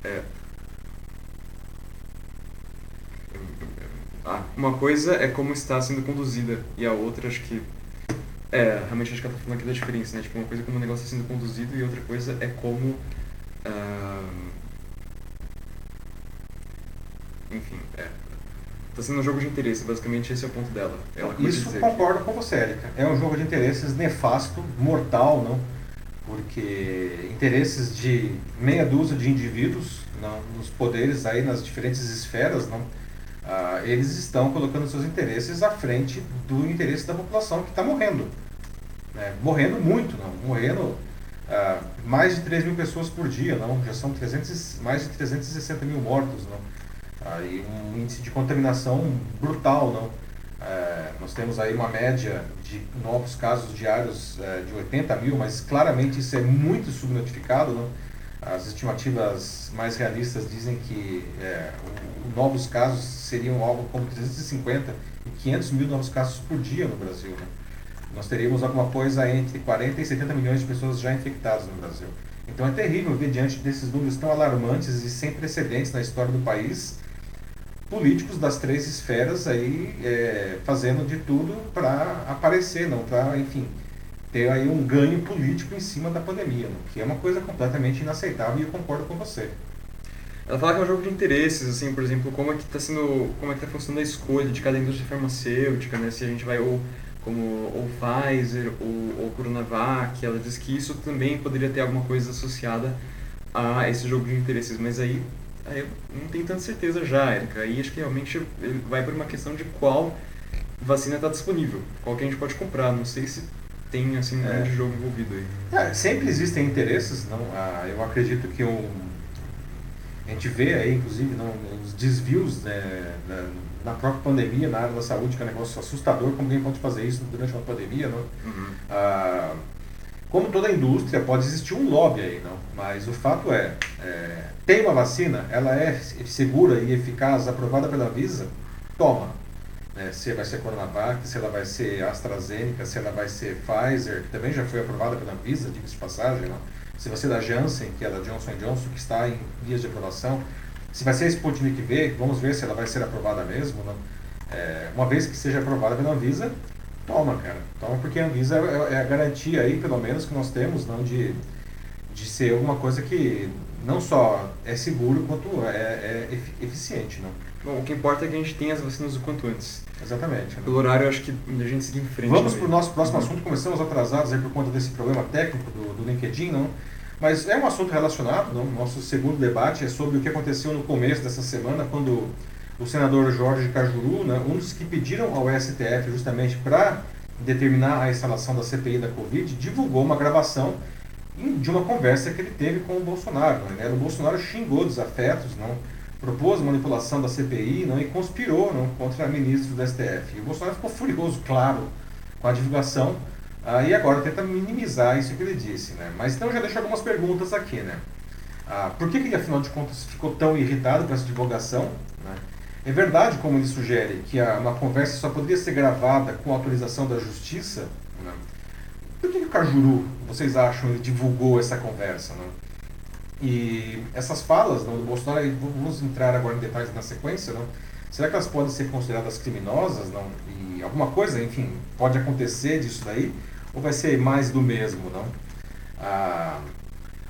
É. ah, uma coisa é como está sendo conduzida e a outra acho que é, realmente acho que ela está falando aqui da diferença, né? Tipo, uma coisa é como o negócio está sendo conduzido e outra coisa é como uh, enfim, é, Está sendo um jogo de interesse, basicamente esse é o ponto dela. Ela Isso concordo com você, Erika. É um jogo de interesses nefasto, mortal, não? Porque interesses de meia dúzia de indivíduos não, nos poderes aí nas diferentes esferas, não? Ah, eles estão colocando seus interesses à frente do interesse da população que está morrendo. Né? Morrendo muito, não? Morrendo ah, mais de 3 mil pessoas por dia, não? Já são 300, mais de 360 mil mortos, não? Aí um índice de contaminação brutal, não? É, nós temos aí uma média de novos casos diários é, de 80 mil, mas claramente isso é muito subnotificado, não? As estimativas mais realistas dizem que é, o, o novos casos seriam algo como 350 e 500 mil novos casos por dia no Brasil. Né? Nós teríamos alguma coisa entre 40 e 70 milhões de pessoas já infectadas no Brasil. Então é terrível ver diante desses números tão alarmantes e sem precedentes na história do país políticos das três esferas aí é, fazendo de tudo para aparecer, não para, enfim, ter aí um ganho político em cima da pandemia, não? que é uma coisa completamente inaceitável e eu concordo com você. Ela fala que é um jogo de interesses, assim, por exemplo, como é que está sendo, como é que está funcionando a escolha de cada indústria farmacêutica, né? Se a gente vai ou como ou Pfizer ou, ou Coronavac, ela diz que isso também poderia ter alguma coisa associada a esse jogo de interesses, mas aí Aí eu não tenho tanta certeza já, Erika. Aí acho que realmente vai por uma questão de qual vacina está disponível, qual que a gente pode comprar. Não sei se tem assim um é. grande jogo envolvido aí. É, sempre existem interesses, não? Ah, eu acredito que um, a gente vê aí, inclusive, não, os desvios né, na, na, própria pandemia, na área da saúde, que é um negócio assustador, como alguém pode fazer isso durante uma pandemia, não? Uhum. Ah, como toda indústria, pode existir um lobby aí, não? Mas o fato é, é, tem uma vacina, ela é segura e eficaz, aprovada pela Visa, toma. É, se vai ser Coronavac, se ela vai ser AstraZeneca, se ela vai ser Pfizer, que também já foi aprovada pela Visa, diga-se de passagem, não? se vai ser da Janssen, que é da Johnson Johnson, que está em vias de aprovação, se vai ser a Sputnik V, vamos ver se ela vai ser aprovada mesmo, não? É, uma vez que seja aprovada pela Visa, Toma, cara. Toma porque a Anvisa é, é a garantia aí, pelo menos, que nós temos, não de, de ser alguma coisa que não só é seguro, quanto é, é eficiente, não? Bom, o que importa é que a gente tenha as vacinas o quanto antes. Exatamente. Né? Pelo horário, acho que a gente seguir em frente. Vamos para o nosso próximo assunto. Começamos atrasados aí por conta desse problema técnico do, do LinkedIn, não? Mas é um assunto relacionado, não? Nosso segundo debate é sobre o que aconteceu no começo dessa semana, quando o senador Jorge Cajuru, né, um dos que pediram ao STF justamente para determinar a instalação da CPI da Covid, divulgou uma gravação de uma conversa que ele teve com o Bolsonaro. Né? O Bolsonaro xingou desafetos, não propôs manipulação da CPI não, e conspirou não, contra ministros do STF. E o Bolsonaro ficou furioso, claro, com a divulgação ah, e agora tenta minimizar isso que ele disse. Né? Mas então já deixo algumas perguntas aqui. Né? Ah, por que, que ele, afinal de contas, ficou tão irritado com essa divulgação? Né? É verdade, como ele sugere, que uma conversa só poderia ser gravada com autorização da justiça? Por que, o Cajuru, vocês acham, ele divulgou essa conversa? Né? E essas falas do Bolsonaro, vamos entrar agora em detalhes na sequência, não? será que elas podem ser consideradas criminosas? Não? E alguma coisa, enfim, pode acontecer disso daí? Ou vai ser mais do mesmo? Não? Ah,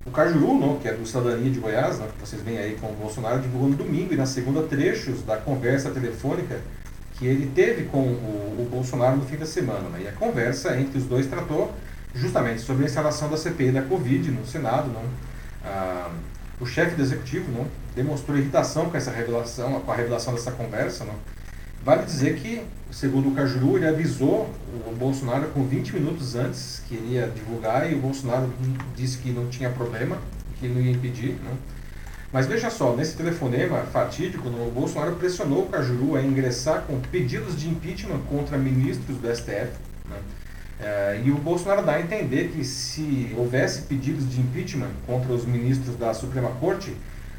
o Cajuru, não, que é do Cidadania de Goiás, né, que vocês veem aí com o Bolsonaro, divulgou no domingo e na segunda trechos da conversa telefônica que ele teve com o, o Bolsonaro no fim da semana. Né, e a conversa entre os dois tratou justamente sobre a instalação da CPI da Covid no Senado. Não, ah, o chefe do executivo não, demonstrou irritação com essa revelação, com a revelação dessa conversa. Não, Vale dizer que, segundo o Cajuru, ele avisou o Bolsonaro com 20 minutos antes que iria divulgar e o Bolsonaro disse que não tinha problema, que não ia impedir. Né? Mas veja só, nesse telefonema fatídico, o Bolsonaro pressionou o Cajuru a ingressar com pedidos de impeachment contra ministros do STF. Né? É, e o Bolsonaro dá a entender que se houvesse pedidos de impeachment contra os ministros da Suprema Corte,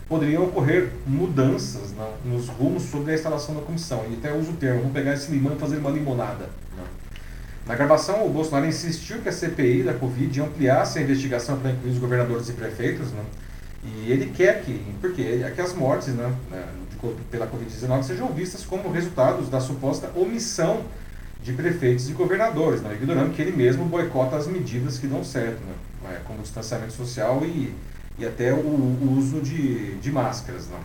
poderiam ocorrer mudanças nos rumos sobre a instalação da comissão. E até uso o termo, vamos pegar esse limão e fazer uma limonada. Na gravação, o Bolsonaro insistiu que a CPI da Covid ampliasse a investigação para incluir os governadores e prefeitos, né, e ele quer que, porque é que as mortes né, né pela Covid-19 sejam vistas como resultados da suposta omissão de prefeitos e governadores, né? ignorando que ele mesmo boicota as medidas que dão certo, né? É, como distanciamento social e, e até o, o uso de, de máscaras. Né?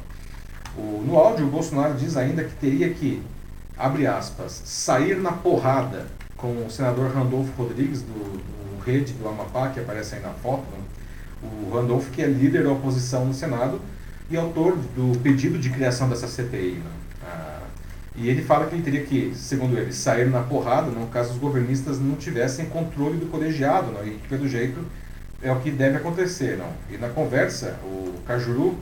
O, no áudio, o Bolsonaro diz ainda que teria que, abre aspas, sair na porrada com o senador Randolfo Rodrigues, do, do Rede do Amapá, que aparece aí na foto. Né? O Randolfo, que é líder da oposição no Senado e autor do pedido de criação dessa CPI. Né? Ah, e ele fala que ele teria que, segundo ele, sair na porrada, não, caso os governistas não tivessem controle do colegiado, não, e pelo jeito é o que deve acontecer. Não. E na conversa, o Cajuru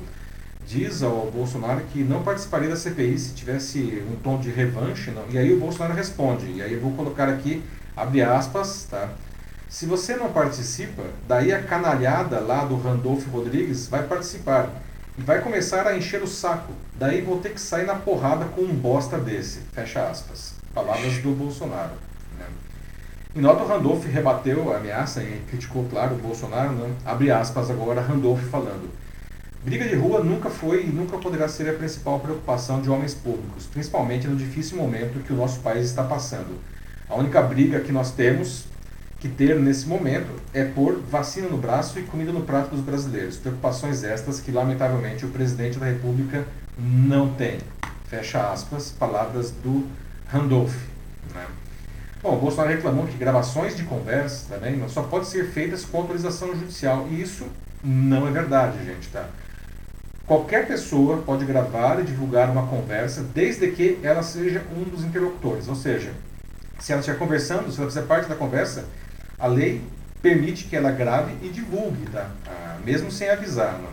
diz ao Bolsonaro que não participaria da CPI se tivesse um tom de revanche, não. e aí o Bolsonaro responde, e aí eu vou colocar aqui, abre aspas, tá? Se você não participa, daí a canalhada lá do Randolfo Rodrigues vai participar e vai começar a encher o saco. Daí vou ter que sair na porrada com um bosta desse. Fecha aspas. Palavras do Bolsonaro. Em nota, Randolph rebateu a ameaça e criticou, claro, o Bolsonaro. Né? Abre aspas agora, Randolph falando. Briga de rua nunca foi e nunca poderá ser a principal preocupação de homens públicos, principalmente no difícil momento que o nosso país está passando. A única briga que nós temos que ter nesse momento é pôr vacina no braço e comida no prato dos brasileiros. Preocupações estas que, lamentavelmente, o presidente da República não tem. Fecha aspas, palavras do Randolph. Né? Bom, o Bolsonaro reclamou que gravações de conversa também só podem ser feitas com autorização judicial. E isso não é verdade, gente. Tá? Qualquer pessoa pode gravar e divulgar uma conversa desde que ela seja um dos interlocutores. Ou seja, se ela estiver conversando, se ela fizer parte da conversa, a lei permite que ela grave e divulgue, tá? Ah, mesmo sem avisar. Né?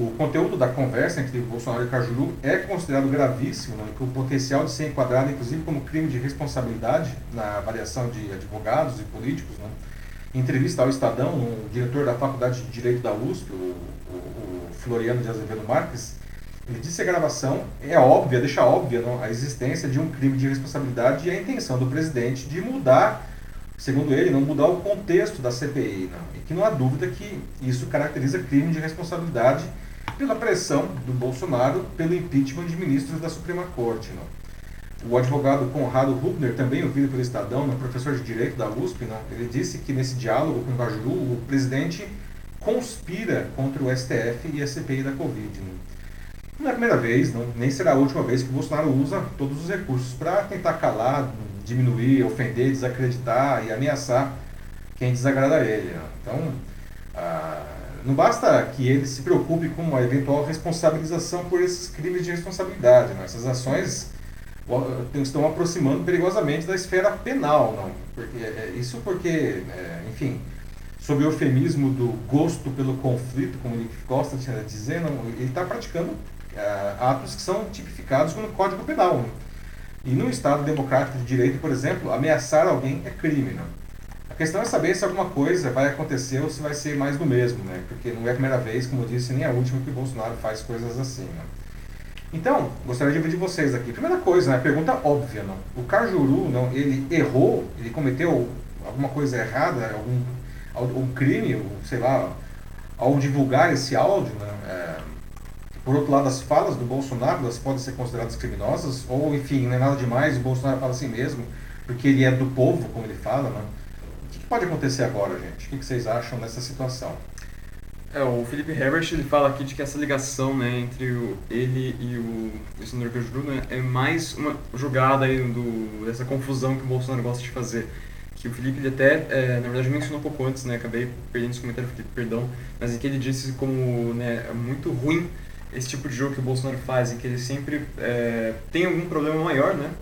O conteúdo da conversa entre Bolsonaro e Cajuru é considerado gravíssimo, né? com o potencial de ser enquadrado, inclusive, como crime de responsabilidade na avaliação de advogados e políticos. Né? Em entrevista ao Estadão, o diretor da Faculdade de Direito da USP, o, o, o Floriano de Azevedo Marques, ele disse que a gravação é óbvia, deixa óbvia não? a existência de um crime de responsabilidade e a intenção do presidente de mudar segundo ele, não mudar o contexto da CPI. Não. E que não há dúvida que isso caracteriza crime de responsabilidade pela pressão do Bolsonaro pelo impeachment de ministros da Suprema Corte. Não. O advogado Conrado Rubner, também ouvido pelo Estadão, não, professor de Direito da USP, não, ele disse que nesse diálogo com o Cajuru, o presidente conspira contra o STF e a CPI da Covid. Não. não é a primeira vez, não, nem será a última vez que o Bolsonaro usa todos os recursos para tentar calar, diminuir, ofender, desacreditar e ameaçar quem desagrada a ele. Né? Então, ah, não basta que ele se preocupe com a eventual responsabilização por esses crimes de responsabilidade. Né? Essas ações estão aproximando perigosamente da esfera penal. Não? Porque, é, isso porque, é, enfim, sob o eufemismo do gosto pelo conflito, como ele gosta de dizer, não, ele está praticando atos que são tipificados no Código Penal. E no Estado democrático de direito, por exemplo, ameaçar alguém é crime. Né? Questão é saber se alguma coisa vai acontecer ou se vai ser mais do mesmo, né? porque não é a primeira vez, como eu disse, nem a última que o Bolsonaro faz coisas assim. Né? Então, gostaria de ouvir de vocês aqui. Primeira coisa, né? pergunta óbvia. Não? O Cajuru, não, ele errou, ele cometeu alguma coisa errada, algum, algum crime, sei lá, ao divulgar esse áudio, né? É, por outro lado, as falas do Bolsonaro elas podem ser consideradas criminosas, ou enfim, não é nada demais, o Bolsonaro fala assim mesmo, porque ele é do povo, como ele fala, né? Pode acontecer agora, gente? O que vocês acham nessa situação? É, o Felipe Herbert ele fala aqui de que essa ligação né, entre o, ele e o, o senador Cajuru né, é mais uma jogada aí do, dessa confusão que o Bolsonaro gosta de fazer. Que o Felipe ele até, é, na verdade, mencionou um pouco antes, né, acabei perdendo esse comentário, Felipe, perdão, mas em que ele disse como né, é muito ruim esse tipo de jogo que o Bolsonaro faz, em que ele sempre é, tem algum problema maior, né?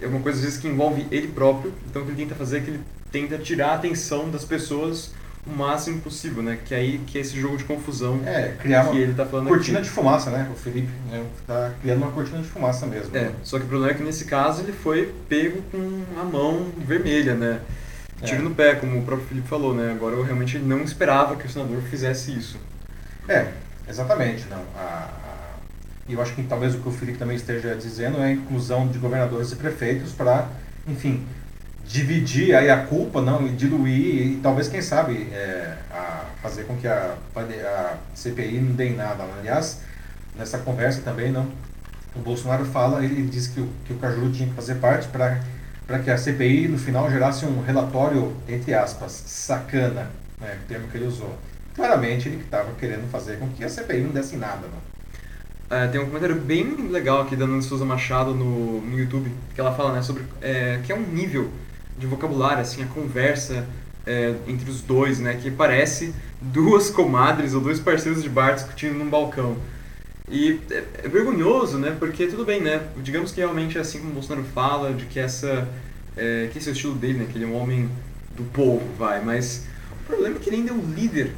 Alguma coisa às vezes que envolve ele próprio, então o que ele tenta fazer é que ele tenta tirar a atenção das pessoas o máximo possível, né? Que é aí que é esse jogo de confusão é, criar que ele tá falando cortina aqui. de fumaça, né? O Felipe né, tá criando uma cortina de fumaça mesmo. É, né? só que o problema é que nesse caso ele foi pego com a mão vermelha, né? Tiro é. no pé, como o próprio Felipe falou, né? Agora eu realmente não esperava que o senador fizesse isso. É, Exatamente, não. A, a, eu acho que talvez o que o Felipe também esteja dizendo é a inclusão de governadores e prefeitos para, enfim, dividir aí a culpa, não, e diluir e talvez, quem sabe, é, fazer com que a, a CPI não dê em nada. Aliás, nessa conversa também, não, o Bolsonaro fala, ele diz que o, que o Cajuru tinha que fazer parte para que a CPI no final gerasse um relatório, entre aspas, sacana, né, o termo que ele usou. Claramente ele estava querendo fazer com que a CPI não desse nada. Né? É, tem um comentário bem legal aqui da Ana Souza Machado no, no YouTube, que ela fala né, sobre é, que é um nível de vocabulário, assim, a conversa é, entre os dois, né, que parece duas comadres ou dois parceiros de bar discutindo num balcão. E é, é, vergonhoso, né? Porque tudo bem, né? Digamos que realmente é assim como o Bolsonaro fala, de que essa é, que esse é o estilo dele, né? Que ele é um homem do povo, vai. Mas o problema é que ele ainda é o líder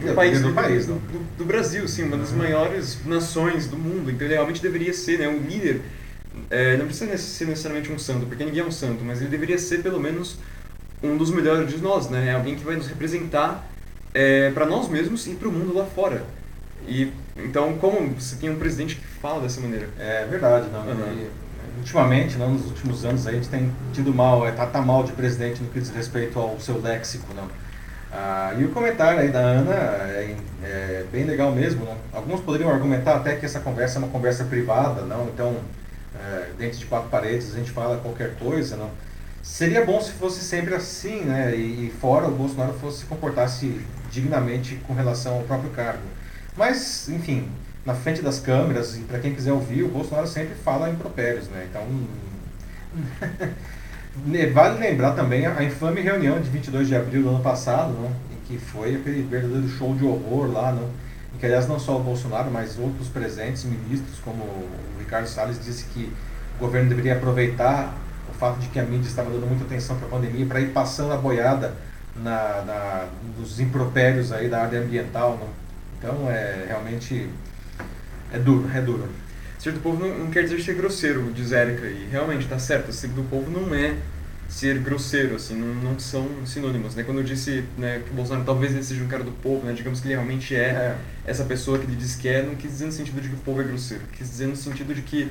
do, é, país, do, do, país do, do, Brasil, sim, uma das uhum. maiores nações do mundo. Então ele realmente deveria ser, né? Um líder. É, não precisa ser necessariamente um santo, porque ninguém é um santo, mas ele deveria ser pelo menos um dos melhores de nós, né? É alguém que vai nos representar é, para nós mesmos e para o mundo lá fora. E então, como você tem um presidente que fala dessa maneira? É verdade, não. Uhum. E, ultimamente, não, nos últimos anos, a gente tem tido mal, é, tá, tá mal de presidente no que diz respeito ao seu léxico, não. Ah, e o comentário aí da Ana é, é, bem legal mesmo. Não? Alguns poderiam argumentar até que essa conversa é uma conversa privada, não? Então, é, dentro de quatro paredes a gente fala qualquer coisa, não? Seria bom se fosse sempre assim, né? E, e fora o Bolsonaro fosse se comportasse dignamente com relação ao próprio cargo. Mas, enfim, na frente das câmeras, e para quem quiser ouvir, o Bolsonaro sempre fala impropérios, né? Então, vale lembrar também a infame reunião de 22 de abril do ano passado, né? em que foi aquele verdadeiro show de horror lá, né? Que, aliás, não só o Bolsonaro, mas outros presentes, ministros, como o Ricardo Salles, disse que o governo deveria aproveitar o fato de que a mídia estava dando muita atenção para a pandemia para ir passando a boiada na, na, nos impropérios aí da área ambiental, né? Então, é realmente é duro, é duro. Ser do povo não, não quer dizer ser grosseiro, diz Érica, e realmente está certo, ser do povo não é ser grosseiro, assim, não, não são sinônimos, né? Quando eu disse né, que o Bolsonaro talvez ele seja um cara do povo, né? Digamos que ele realmente é, é. essa pessoa que ele diz que é, não quis dizer no sentido de que o povo é grosseiro, quis dizer no sentido de que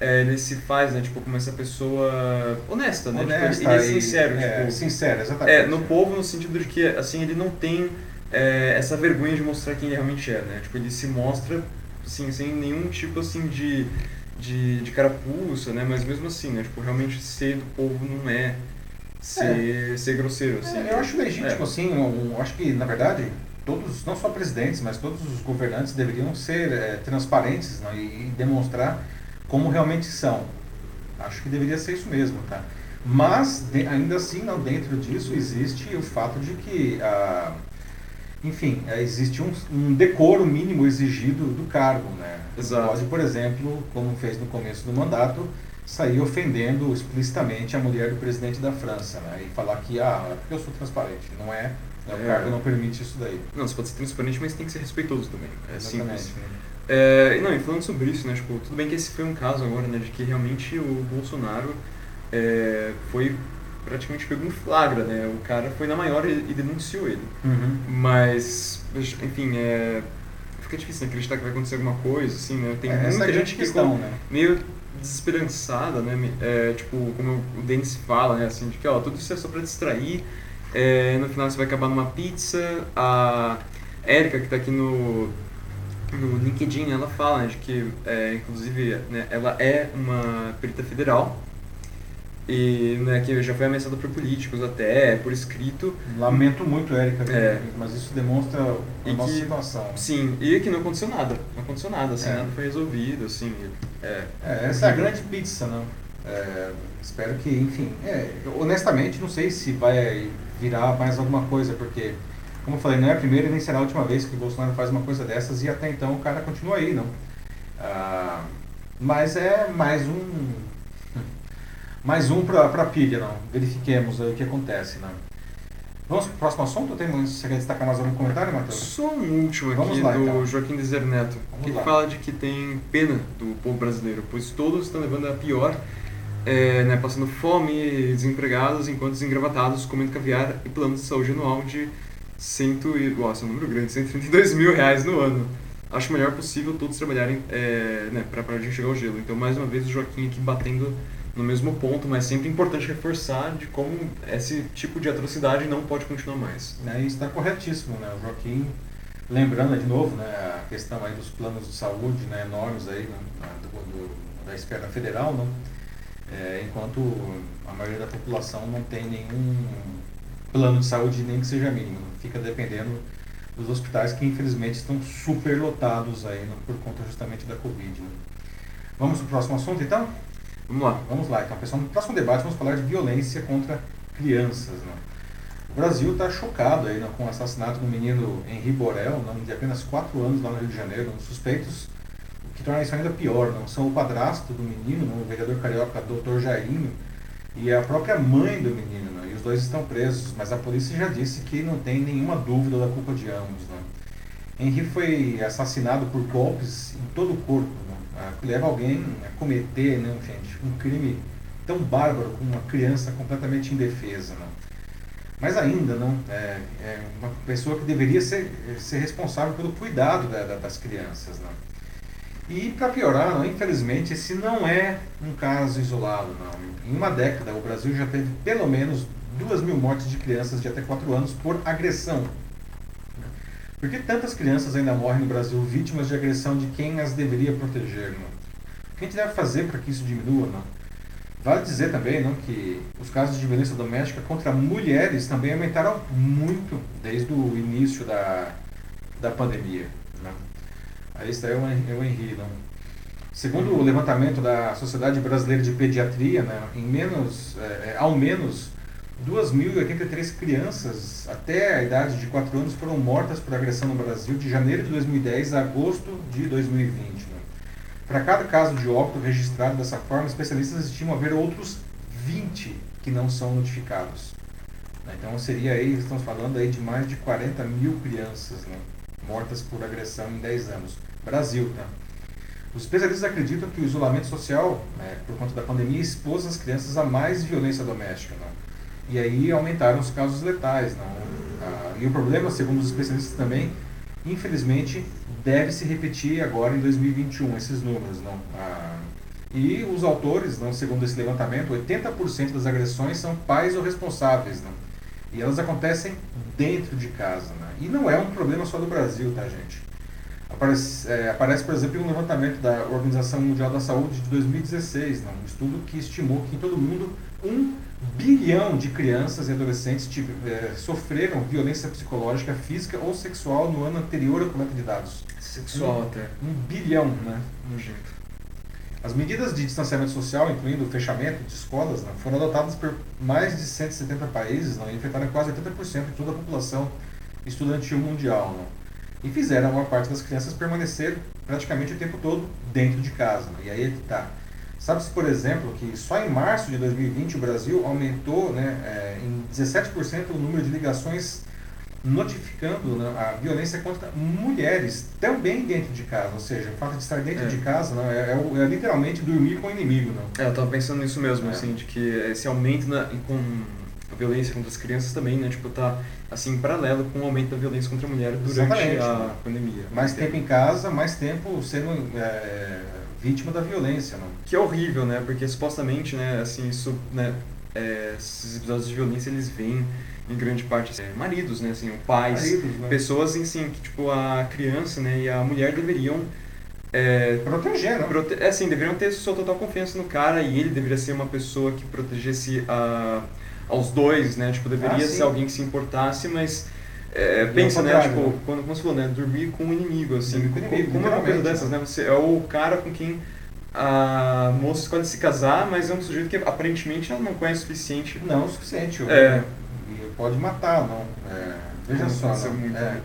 é, ele se faz, né, tipo, como essa pessoa honesta, né? Honesta tipo, ele, ele é sincero, e, tipo, é, sincero, exatamente. É, no povo no sentido de que, assim, ele não tem é, essa vergonha de mostrar quem ele realmente é, né? Tipo, ele se mostra, assim, sem nenhum tipo, assim, de, de, de carapuça, né? Mas mesmo assim, né? Tipo, realmente ser do povo não é ser, é. ser grosseiro, assim. É, eu acho legítimo, é. assim, um, acho que, na verdade, todos, não só presidentes, mas todos os governantes deveriam ser é, transparentes né? e, e demonstrar como realmente são. Acho que deveria ser isso mesmo, tá? Mas, de, ainda assim, não, dentro disso existe o fato de que... Ah, enfim, é, existe um, um, decoro mínimo exigido do cargo. Né? Exato. Pode, por exemplo, como fez no começo do mandato, sair ofendendo explicitamente a mulher do presidente da França né? e falar que, ah, é porque eu sou transparente. Não é, né? o é. cargo não permite isso daí. Não, você pode ser transparente, mas tem que ser respeitoso também. É Exatamente. simples. É, não, e falando sobre isso, né, tipo, tudo bem que esse foi um caso agora, né, de que realmente o Bolsonaro é, foi praticamente pegou um flagra, né? O cara foi na maior e, e denunciou ele. Uhum. Mas, enfim, é, fica difícil né, acreditar que vai acontecer alguma coisa, assim, né? Tem é, muita é gente que ficou né? meio desesperançada, né? É, tipo, como o Denis fala, né? Assim, de que, ó, tudo isso é só pra distrair. É, no final você vai acabar numa pizza. A Érica, que tá aqui no, no LinkedIn, ela fala né, de que, é, inclusive, né, ela é uma perita federal e né, que já foi ameaçado por políticos até, por escrito. Lamento muito, Érica, é. mas isso demonstra a e nossa que, situação. Sim, e que não aconteceu nada, não aconteceu nada, assim, é. nada foi resolvido, assim. É, é essa é a grande pizza, não? É, espero que, enfim, é, honestamente não sei se vai virar mais alguma coisa, porque, como eu falei, não é a primeira e nem será a última vez que o Bolsonaro faz uma coisa dessas e até então o cara continua aí, não? Ah, mas é mais um mais um para a pilha, não. Verifiquemos aí o que acontece, né? Vamos para o próximo assunto? Tem, você quer destacar mais algum comentário, Matheus? Só um último Vamos aqui lá, do então. Joaquim Dezer Neto, Vamos que lá. fala de que tem pena do povo brasileiro, pois todos estão levando a pior, é, né, passando fome, desempregados, enquanto desengravatados, comendo caviar e planos de saúde anual de cento e, nossa, um número grande, 132 mil reais no ano. Acho melhor possível todos trabalharem é, né, para a gente chegar ao gelo. Então, mais uma vez, o Joaquim aqui batendo no mesmo ponto, mas sempre importante reforçar de como esse tipo de atrocidade não pode continuar mais. É, isso está corretíssimo, né? O Joaquim Lembrando de novo né, a questão aí dos planos de saúde né, enormes aí, né, do, do, da esfera federal, né, é, enquanto a maioria da população não tem nenhum plano de saúde nem que seja mínimo. Fica dependendo dos hospitais que infelizmente estão super lotados aí né, por conta justamente da Covid. Né. Vamos para o próximo assunto então? Vamos lá. Vamos lá. Então, pessoal, no próximo debate vamos falar de violência contra crianças. Né. O Brasil está chocado aí, né, com o assassinato do menino Henri Borel, né, de apenas 4 anos lá no Rio de Janeiro. Os suspeitos, o que torna isso ainda pior, não são o padrasto do menino, né, o vereador carioca Dr. Jairinho, e a própria mãe do menino. Né, e os dois estão presos, mas a polícia já disse que não tem nenhuma dúvida da culpa de ambos. Né. Henri foi assassinado por golpes em todo o corpo, né, que leva alguém a cometer, né, um crime tão bárbaro com uma criança completamente indefesa. Né. Mas ainda não é, é uma pessoa que deveria ser, ser responsável pelo cuidado da, da, das crianças. Não. E para piorar, não, infelizmente, esse não é um caso isolado. Não. Em uma década, o Brasil já teve pelo menos duas mil mortes de crianças de até 4 anos por agressão. Por que tantas crianças ainda morrem no Brasil vítimas de agressão de quem as deveria proteger? Não? O que a gente deve fazer para que isso diminua? Não? Vale dizer também não, que os casos de violência doméstica contra mulheres também aumentaram muito desde o início da, da pandemia. Né? Aí está é o Henri. Não? Segundo o levantamento da Sociedade Brasileira de Pediatria, né, em menos, é, é ao menos 2.083 crianças até a idade de 4 anos foram mortas por agressão no Brasil de janeiro de 2010 a agosto de 2020. Para cada caso de óbito registrado dessa forma, especialistas estimam haver outros 20 que não são notificados. Né? Então seria aí, estamos falando aí de mais de 40 mil crianças né, mortas por agressão em 10 anos. Brasil, tá? Os especialistas acreditam que o isolamento social, né, por conta da pandemia, expôs as crianças a mais violência doméstica. Né? E aí aumentaram os casos letais. Não? Ah, e o problema, segundo os especialistas também, infelizmente, deve se repetir agora em 2021 esses números. Não? Ah, e os autores, não, segundo esse levantamento, 80% das agressões são pais ou responsáveis. Não? E elas acontecem dentro de casa. Né? E não é um problema só do Brasil, tá, gente? Aparece, é, aparece, por exemplo, um levantamento da Organização Mundial da Saúde de 2016, não? um estudo que estimou que em todo o mundo um bilhão de crianças e adolescentes é, sofreram violência psicológica, física ou sexual no ano anterior à coleta de dados. Sexual um, até. Um bilhão, né? No jeito. As medidas de distanciamento social, incluindo o fechamento de escolas, né, foram adotadas por mais de 170 países não, e afetaram quase 80% de toda a população estudantil mundial. Não, e fizeram a maior parte das crianças permanecer praticamente o tempo todo dentro de casa. Não, e aí é que está Sabe-se, por exemplo, que só em março de 2020 o Brasil aumentou né, é, em 17% o número de ligações notificando né, a violência contra mulheres também dentro de casa. Ou seja, o fato de estar dentro é. de casa não, é, é, é, literalmente dormir com o inimigo. Não. É, eu estava pensando nisso mesmo, é. assim, de que esse aumento na, com a violência contra as crianças também, né, tipo, tá assim, em paralelo com o aumento da violência contra a mulher durante Exatamente, a né? pandemia. Mais tempo em casa, mais tempo sendo é, vítima da violência, não? Que é horrível, né? Porque supostamente, né, assim, isso, né, é, esses episódios de violência eles vêm em grande parte é, maridos, né, assim, pais, maridos, né? pessoas assim que tipo a criança, né, e a mulher deveriam é, proteger, não? Prote é, assim, deveriam ter sua total confiança no cara e ele deveria ser uma pessoa que protegesse a, aos dois, né? Tipo, deveria ah, ser alguém que se importasse, mas é, pensa, né? Tipo, né? quando você falou, né? Dormir com o inimigo, assim. Com inimigo, como, é uma coisa dessas, né? Você é o cara com quem a moça escolhe se casar, mas é um sujeito que aparentemente ela não conhece o suficiente. Não o suficiente. É. Pode matar, não. É, veja só. Não, é.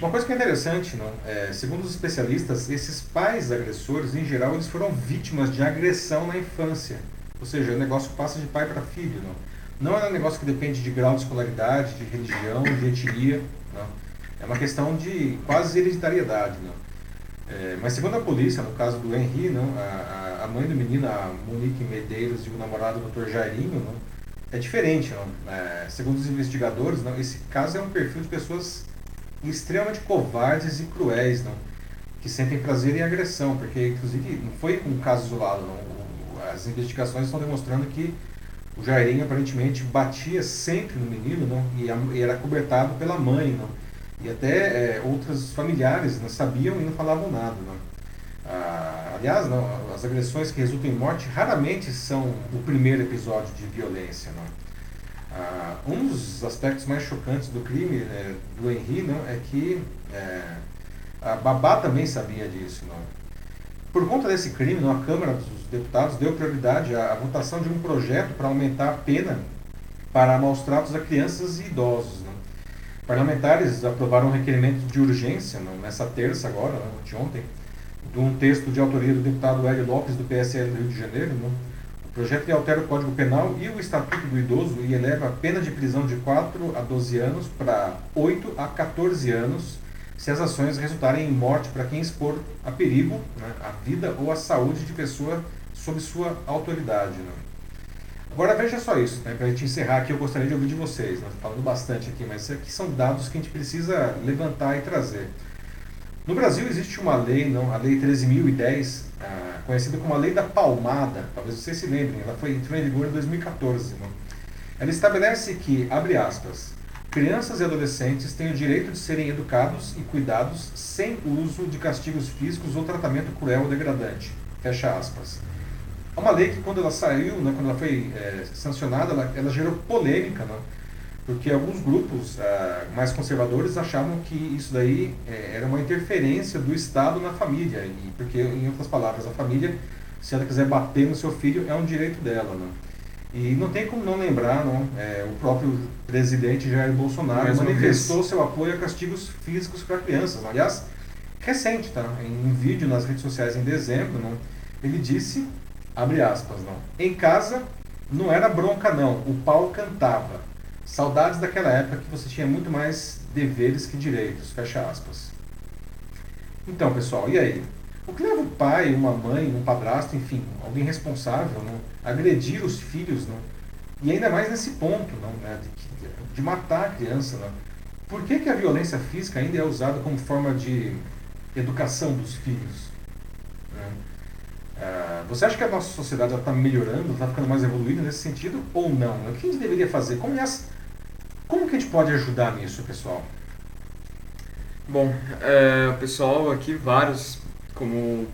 Uma coisa que é interessante, não, é, segundo os especialistas, esses pais agressores, em geral, eles foram vítimas de agressão na infância. Ou seja, o negócio passa de pai para filho. Não? Não é um negócio que depende de grau de escolaridade, de religião, de etnia. Não. É uma questão de quase hereditariedade. Não. É, mas segundo a polícia, no caso do Henri, não, a, a mãe do menino, a Monique Medeiros, e o namorado, o Dr. Jairinho, não, é diferente. Não. É, segundo os investigadores, não, esse caso é um perfil de pessoas extremamente covardes e cruéis, não, que sentem prazer em agressão, porque inclusive não foi um caso isolado. Não. As investigações estão demonstrando que o Jairinho aparentemente batia sempre no menino não? E, a, e era cobertado pela mãe. Não? E até é, outros familiares não sabiam e não falavam nada. Não. Ah, aliás, não, as agressões que resultam em morte raramente são o primeiro episódio de violência. Não. Ah, um dos aspectos mais chocantes do crime né, do Henri não, é que é, a babá também sabia disso. Não. Por conta desse crime, não, a Câmara dos Deputados deu prioridade à, votação de um projeto para aumentar a pena para maus tratos a crianças e idosos. Não. Parlamentares aprovaram um requerimento de urgência não, nessa terça agora, não, de ontem, de um texto de autoria do deputado Hélio Lopes, do PSL do Rio de Janeiro. Não. O projeto altera o Código Penal e o Estatuto do Idoso e eleva a pena de prisão de 4 a 12 anos para 8 a 14 anos se as ações resultarem em morte para quem expor a perigo né, a vida ou a saúde de pessoa sob sua autoridade. Né. Agora veja só isso, né, para a gente encerrar aqui, eu gostaria de ouvir de vocês, né, falando bastante aqui, mas aqui são dados que a gente precisa levantar e trazer. No Brasil existe uma lei, não, a Lei 13.010, ah, conhecida como a Lei da Palmada, talvez vocês se lembrem, ela foi entrou em vigor em 2014. Não? Ela estabelece que, abre aspas, crianças e adolescentes têm o direito de serem educados e cuidados sem uso de castigos físicos ou tratamento cruel ou degradante. Fecha aspas. É uma lei que, quando ela saiu, né, quando ela foi é, sancionada, ela, ela gerou polêmica, né? porque alguns grupos ah, mais conservadores achavam que isso daí é, era uma interferência do Estado na família, e porque, em outras palavras, a família, se ela quiser bater no seu filho, é um direito dela. Né? E não tem como não lembrar, não, é, o próprio presidente Jair Bolsonaro Mais manifestou seu apoio a castigos físicos para crianças. Aliás, recente, tá? em um vídeo nas redes sociais em dezembro, não, ele disse, abre aspas, não, em casa não era bronca não, o pau cantava. Saudades daquela época que você tinha muito mais deveres que direitos, fecha aspas. Então, pessoal, e aí? O que leva o pai, uma mãe, um padrasto, enfim, alguém responsável, não, a agredir os filhos, não? e ainda mais nesse ponto, não, né, de, de matar a criança? Não? Por que, que a violência física ainda é usada como forma de educação dos filhos? Né? Ah, você acha que a nossa sociedade está melhorando, está ficando mais evoluída nesse sentido ou não? O que a gente deveria fazer? Como, as, como que a gente pode ajudar nisso, pessoal? Bom, é, pessoal aqui, vários, como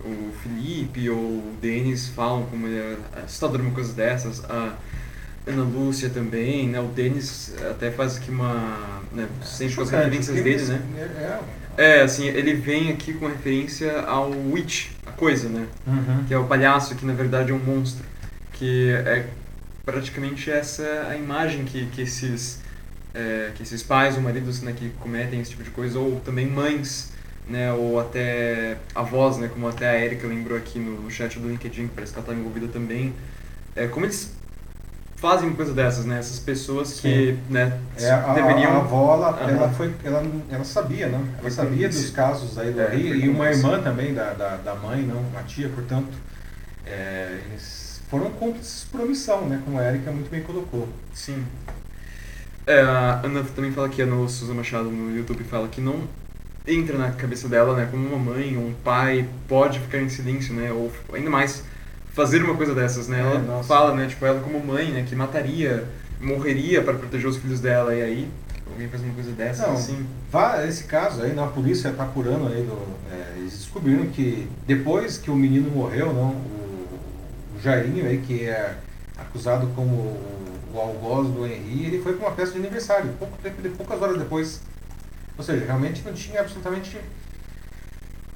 o Felipe ou o Denis falam como ele é assustador uma coisa dessas, a Ana Lúcia também, né? O Denis até faz aqui uma... Né, sempre com as referências dele, né? É, é, assim, ele vem aqui com referência ao Witch, a coisa, né? Uhum. Que é o palhaço, que na verdade é um monstro. Que é praticamente essa a imagem que, que, esses, é, que esses pais ou maridos né, que cometem esse tipo de coisa, ou também mães, né? Ou até avós, né? Como até a Erika lembrou aqui no, no chat do LinkedIn, que parece que ela está envolvida também. É, como eles fazem coisa dessas, né? Essas pessoas que, né, é, a, deveriam... A, avó, ela, uhum. ela, foi, ela, ela sabia, né? Ela sabia dos casos aí do é, Rio, e uma irmã também da, da, da, mãe, não, uma tia, portanto, é, eles foram cúmplices por omissão, né? Como a Erika muito bem colocou. Sim. É, a Ana também fala aqui, a Ana Souza Machado no YouTube fala que não entra na cabeça dela, né? Como uma mãe ou um pai pode ficar em silêncio, né? Ou ainda mais fazer uma coisa dessas, né? Ela é, fala, né, tipo, ela como mãe, né, que mataria, morreria para proteger os filhos dela, e aí alguém faz uma coisa dessa, não, assim... Vá, esse caso aí, na polícia está apurando aí, é, eles descobriram que depois que o menino morreu, não, o, o Jairinho aí, que é acusado como o, o algoz do Henri, ele foi para uma festa de aniversário, pouco tempo, poucas horas depois. Ou seja, realmente não tinha absolutamente...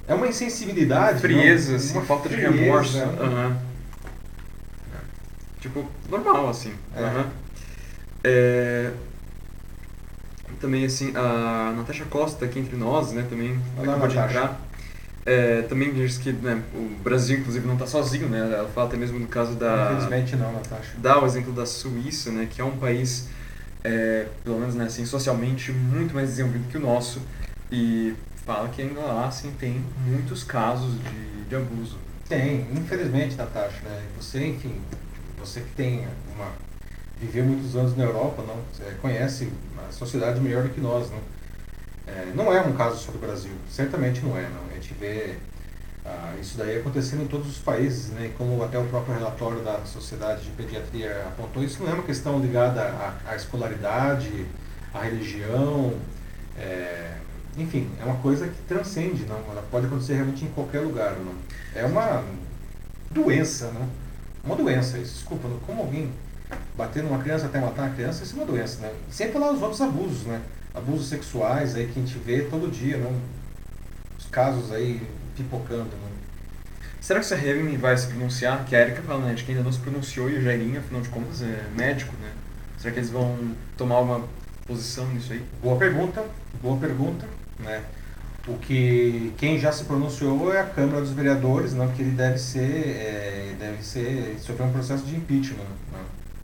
É uma insensibilidade. Frieza, não, assim, uma falta frieza, de remorso. Né? Uhum. Tipo, normal, assim. É. Uhum. É... Também, assim, a Natasha Costa aqui entre nós, né, também Olá, acabou Natasha. de entrar. É, também diz que né, o Brasil, inclusive, não está sozinho, né? Ela fala até mesmo no caso da... Infelizmente não, Natasha. Dá o exemplo da Suíça, né, que é um país, é, pelo menos, né, assim, socialmente muito mais desenvolvido que o nosso. E fala que ainda lá, assim, tem muitos casos de, de abuso. Tem, infelizmente, Natasha, né? Você, enfim, você que tem uma muitos anos na Europa, não é, conhece a sociedade melhor do que nós, não? É, não é um caso só do Brasil, certamente não é, não. A gente vê ah, isso daí acontecendo em todos os países, né? como até o próprio relatório da Sociedade de Pediatria apontou, isso não é uma questão ligada à, à escolaridade, à religião, É, enfim, é uma coisa que transcende, não? Ela pode acontecer realmente em qualquer lugar, não? É uma doença, não? Uma doença, isso, desculpa, não? como alguém bater numa criança até matar uma criança, isso é uma doença, né? Sem falar os outros abusos, né? Abusos sexuais aí que a gente vê todo dia, não? Os casos aí pipocando, não? Será que o CRM vai se pronunciar? Que a Erika né, que ainda não se pronunciou e o Jairinho, afinal de contas, é médico, né? Será que eles vão tomar uma posição nisso aí? Boa pergunta, boa pergunta, né? O que quem já se pronunciou é a Câmara dos Vereadores, não que ele deve ser, é, deve ser sofrer um processo de impeachment, né?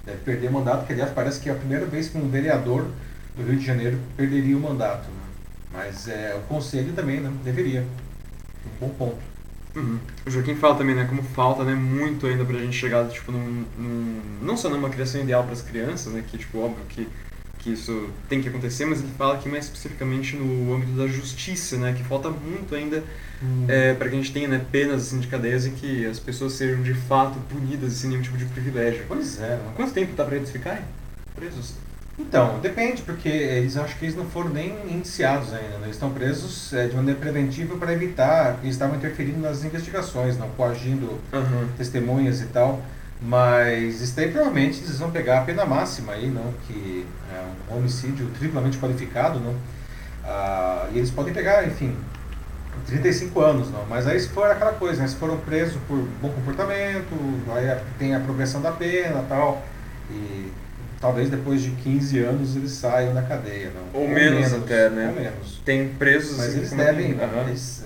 deve perder mandato, que aliás parece que é a primeira vez que um vereador do Rio de Janeiro perderia o mandato, né? mas é, o Conselho também né, deveria, um bom ponto. Uhum. O Joaquim fala também, né, como falta, né, muito ainda pra gente chegar, tipo, num, num não só numa criação ideal para as crianças, né, que, tipo, óbvio que, que isso tem que acontecer, mas ele fala que mais especificamente no âmbito da justiça, né, que falta muito ainda hum. é, para que a gente tenha, né, penas, assim, de cadeias e que as pessoas sejam de fato punidas sem nenhum tipo de privilégio. Pois é. Né? Quanto tempo tá para eles ficarem presos? Então, depende, porque eles acho que eles não foram nem indiciados ainda. Né? Eles estão presos é, de maneira preventiva para evitar que eles estavam interferindo nas investigações, não coagindo uhum. testemunhas e tal. Mas isso daí provavelmente eles vão pegar a pena máxima aí, não? Que é um homicídio triplamente qualificado, não? Ah, e eles podem pegar, enfim, 35 anos, não? Mas aí se for aquela coisa, né? se foram presos por bom comportamento, aí tem a progressão da pena tal. E talvez depois de 15 anos eles saiam da cadeia. Não? Ou, ou menos, menos, até, né? Ou menos. Tem presos Mas assim, eles devem. Uhum. Eles,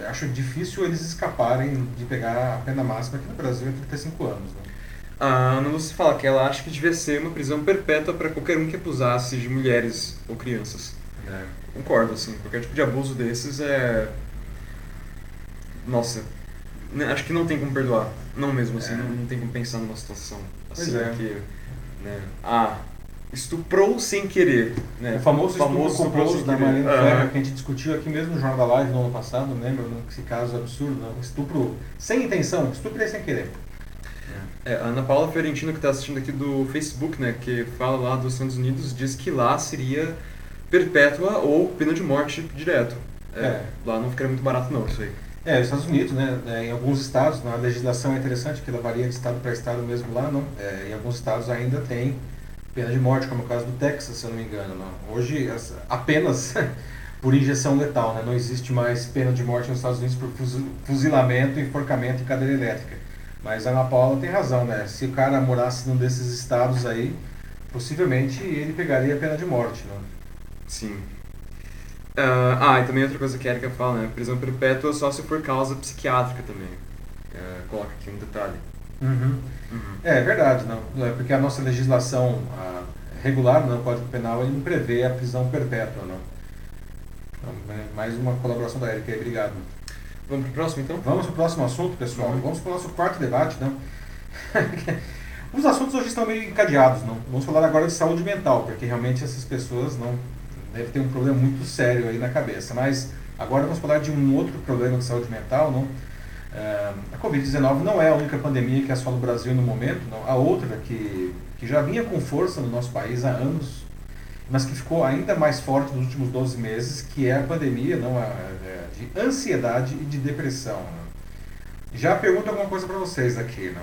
é, acho difícil eles escaparem de pegar a pena máxima aqui no Brasil é 35 anos. Né? A Ana Lúcia fala que ela acha que devia ser uma prisão perpétua para qualquer um que abusasse de mulheres ou crianças. É. Concordo, assim. Qualquer tipo de abuso desses é. Nossa, né, acho que não tem como perdoar. Não mesmo assim, é. não, não, tem como pensar numa situação assim é. que né? Ah, estuprou sem querer. Né? O famoso, famoso estupro culposo da Marina uhum. Que a gente discutiu aqui mesmo no Jornal da Live no ano passado, lembra? Esse caso absurdo, não? estupro sem intenção, estupro sem querer. É, a Ana Paula Fiorentino, que está assistindo aqui do Facebook, né, que fala lá dos Estados Unidos, diz que lá seria perpétua ou pena de morte direto. É, é. Lá não ficaria muito barato não, isso aí. É, os Estados Unidos, né, é, em alguns estados, a legislação é interessante, que ela varia de estado para estado mesmo lá, não? É, em alguns estados ainda tem pena de morte, como é o caso do Texas, se eu não me engano. Não? Hoje, apenas por injeção letal, né? não existe mais pena de morte nos Estados Unidos por fuzilamento, enforcamento e cadeira elétrica. Mas a Ana Paula tem razão, né? Se o cara morasse num desses estados aí, possivelmente ele pegaria a pena de morte, né? Sim. Uh, ah, e também outra coisa que a Erika fala, né? Prisão perpétua só se for causa psiquiátrica também. Uh, coloca aqui um detalhe. Uhum. Uhum. É, verdade, não. É porque a nossa legislação a, regular no Código Penal ele não prevê a prisão perpétua, não. Então, é mais uma colaboração da Erika aí, obrigado. Vamos para o próximo, então? Vamos para o próximo assunto, pessoal. Uhum. Vamos para o nosso quarto debate, não? Os assuntos hoje estão meio encadeados, não? Vamos falar agora de saúde mental, porque realmente essas pessoas não deve ter um problema muito sério aí na cabeça. Mas agora vamos falar de um outro problema de saúde mental, não? Uh, a Covid-19 não é a única pandemia que assola o Brasil no momento, não. A outra que, que já vinha com força no nosso país há anos, mas que ficou ainda mais forte nos últimos 12 meses, que é a pandemia não, a, de ansiedade e de depressão. Não. Já pergunto alguma coisa para vocês aqui. Não?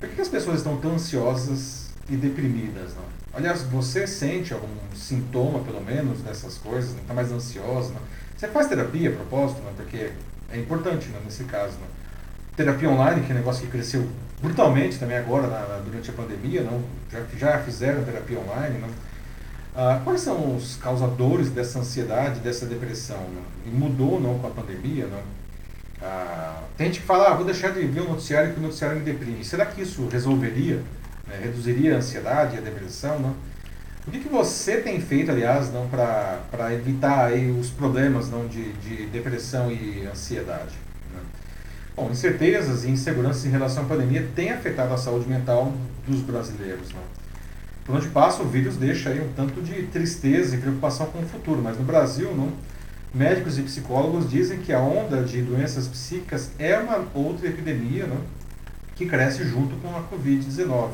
Por que as pessoas estão tão ansiosas e deprimidas? Não? Aliás, você sente algum sintoma, pelo menos, dessas coisas? Não está mais ansiosa? Não? Você faz terapia a propósito? Não? Porque é importante não, nesse caso. Não? Terapia online, que é um negócio que cresceu brutalmente também agora, na, durante a pandemia. Não? Já, já fizeram terapia online? Não? Ah, quais são os causadores dessa ansiedade, dessa depressão? Não? E mudou não com a pandemia? Não? Ah, tem gente que fala, ah, vou deixar de ver o noticiário que o noticiário me deprime. Será que isso resolveria? Né, reduziria a ansiedade e a depressão, não? O que, que você tem feito, aliás, não para evitar aí os problemas não de, de depressão e ansiedade? Né? Bom, incertezas e inseguranças em relação à pandemia têm afetado a saúde mental dos brasileiros. Não? Por onde passa, o vírus deixa aí um tanto de tristeza e preocupação com o futuro, mas no Brasil, não, médicos e psicólogos dizem que a onda de doenças psíquicas é uma outra epidemia não, que cresce junto com a Covid-19.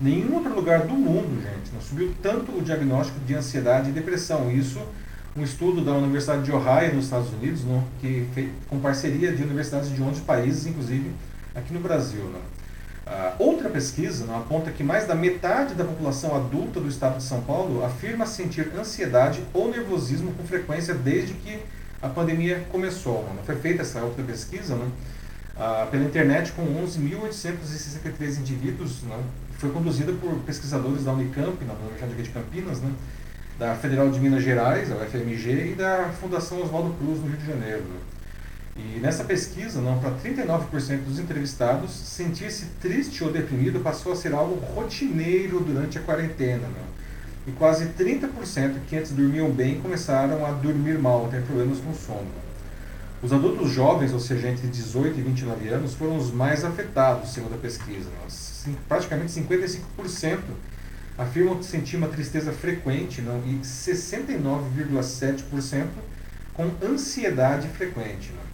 Nenhum outro lugar do mundo, gente, não subiu tanto o diagnóstico de ansiedade e depressão. Isso um estudo da Universidade de Ohio, nos Estados Unidos, não, que fez, com parceria de universidades de 11 países, inclusive aqui no Brasil. Não. Uh, outra pesquisa não, aponta que mais da metade da população adulta do estado de São Paulo afirma sentir ansiedade ou nervosismo com frequência desde que a pandemia começou. Não. Foi feita essa outra pesquisa não, uh, pela internet com 11.863 indivíduos, não, foi conduzida por pesquisadores da Unicamp, na Universidade de Campinas, né, da Federal de Minas Gerais, a UFMG, e da Fundação Oswaldo Cruz, no Rio de Janeiro. Né. E nessa pesquisa, não, para 39% dos entrevistados, sentir-se triste ou deprimido passou a ser algo rotineiro durante a quarentena. Né. E quase 30% que antes dormiam bem começaram a dormir mal, ter problemas com sono. Os adultos jovens, ou seja, entre 18 e 29 anos, foram os mais afetados, segundo a pesquisa. Praticamente 55% afirmam que sentir uma tristeza frequente não, e 69,7% com ansiedade frequente. Não.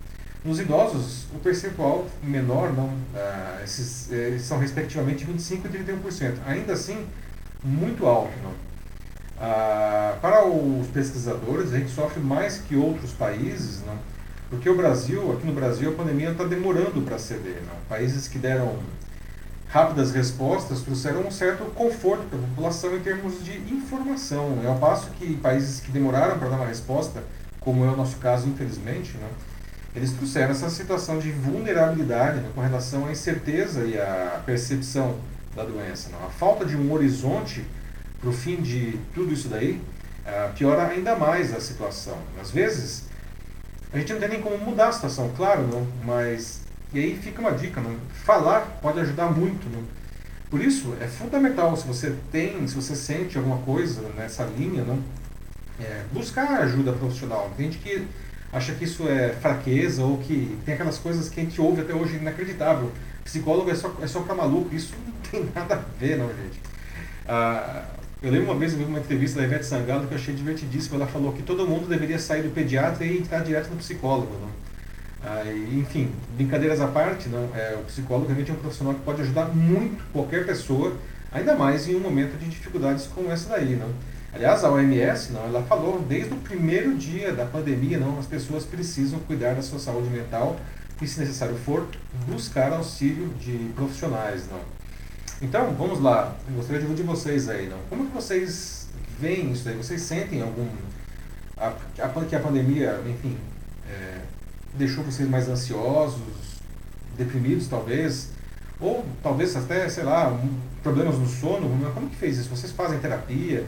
Nos idosos, o percentual menor, não, ah, esses, eh, são respectivamente 25% e 31%. Ainda assim, muito alto. Não. Ah, para os pesquisadores, a gente sofre mais que outros países, não, porque o Brasil, aqui no Brasil, a pandemia está demorando para ceder. Não. Países que deram rápidas respostas trouxeram um certo conforto para a população em termos de informação. Né? Ao passo que países que demoraram para dar uma resposta, como é o nosso caso, infelizmente, né? eles trouxeram essa situação de vulnerabilidade né? com relação à incerteza e à percepção da doença. Né? A falta de um horizonte para o fim de tudo isso daí uh, piora ainda mais a situação. Às vezes, a gente não tem nem como mudar a situação, claro, não, mas e aí fica uma dica, não? falar pode ajudar muito. Não? Por isso, é fundamental, se você tem, se você sente alguma coisa nessa linha, não? É, buscar ajuda profissional. Tem gente que acha que isso é fraqueza ou que tem aquelas coisas que a gente ouve até hoje inacreditável. Psicólogo é só, é só pra maluco. Isso não tem nada a ver, não, gente. Ah, eu lembro uma vez, eu vi uma entrevista da Ivete Sangalo que eu achei divertidíssima. Ela falou que todo mundo deveria sair do pediatra e entrar direto no psicólogo. Ah, enfim, brincadeiras à parte, não, é, o psicólogo realmente é um profissional que pode ajudar muito qualquer pessoa, ainda mais em um momento de dificuldades como essa daí. Não? Aliás, a OMS não, ela falou desde o primeiro dia da pandemia, não, as pessoas precisam cuidar da sua saúde mental e, se necessário for, buscar auxílio de profissionais. Não? Então, vamos lá, eu gostaria de ouvir de vocês aí. Não? Como que vocês veem isso aí? Vocês sentem algum... A, a, que a pandemia, enfim, é, deixou vocês mais ansiosos, deprimidos talvez, ou talvez até, sei lá, problemas no sono, como que fez isso? Vocês fazem terapia?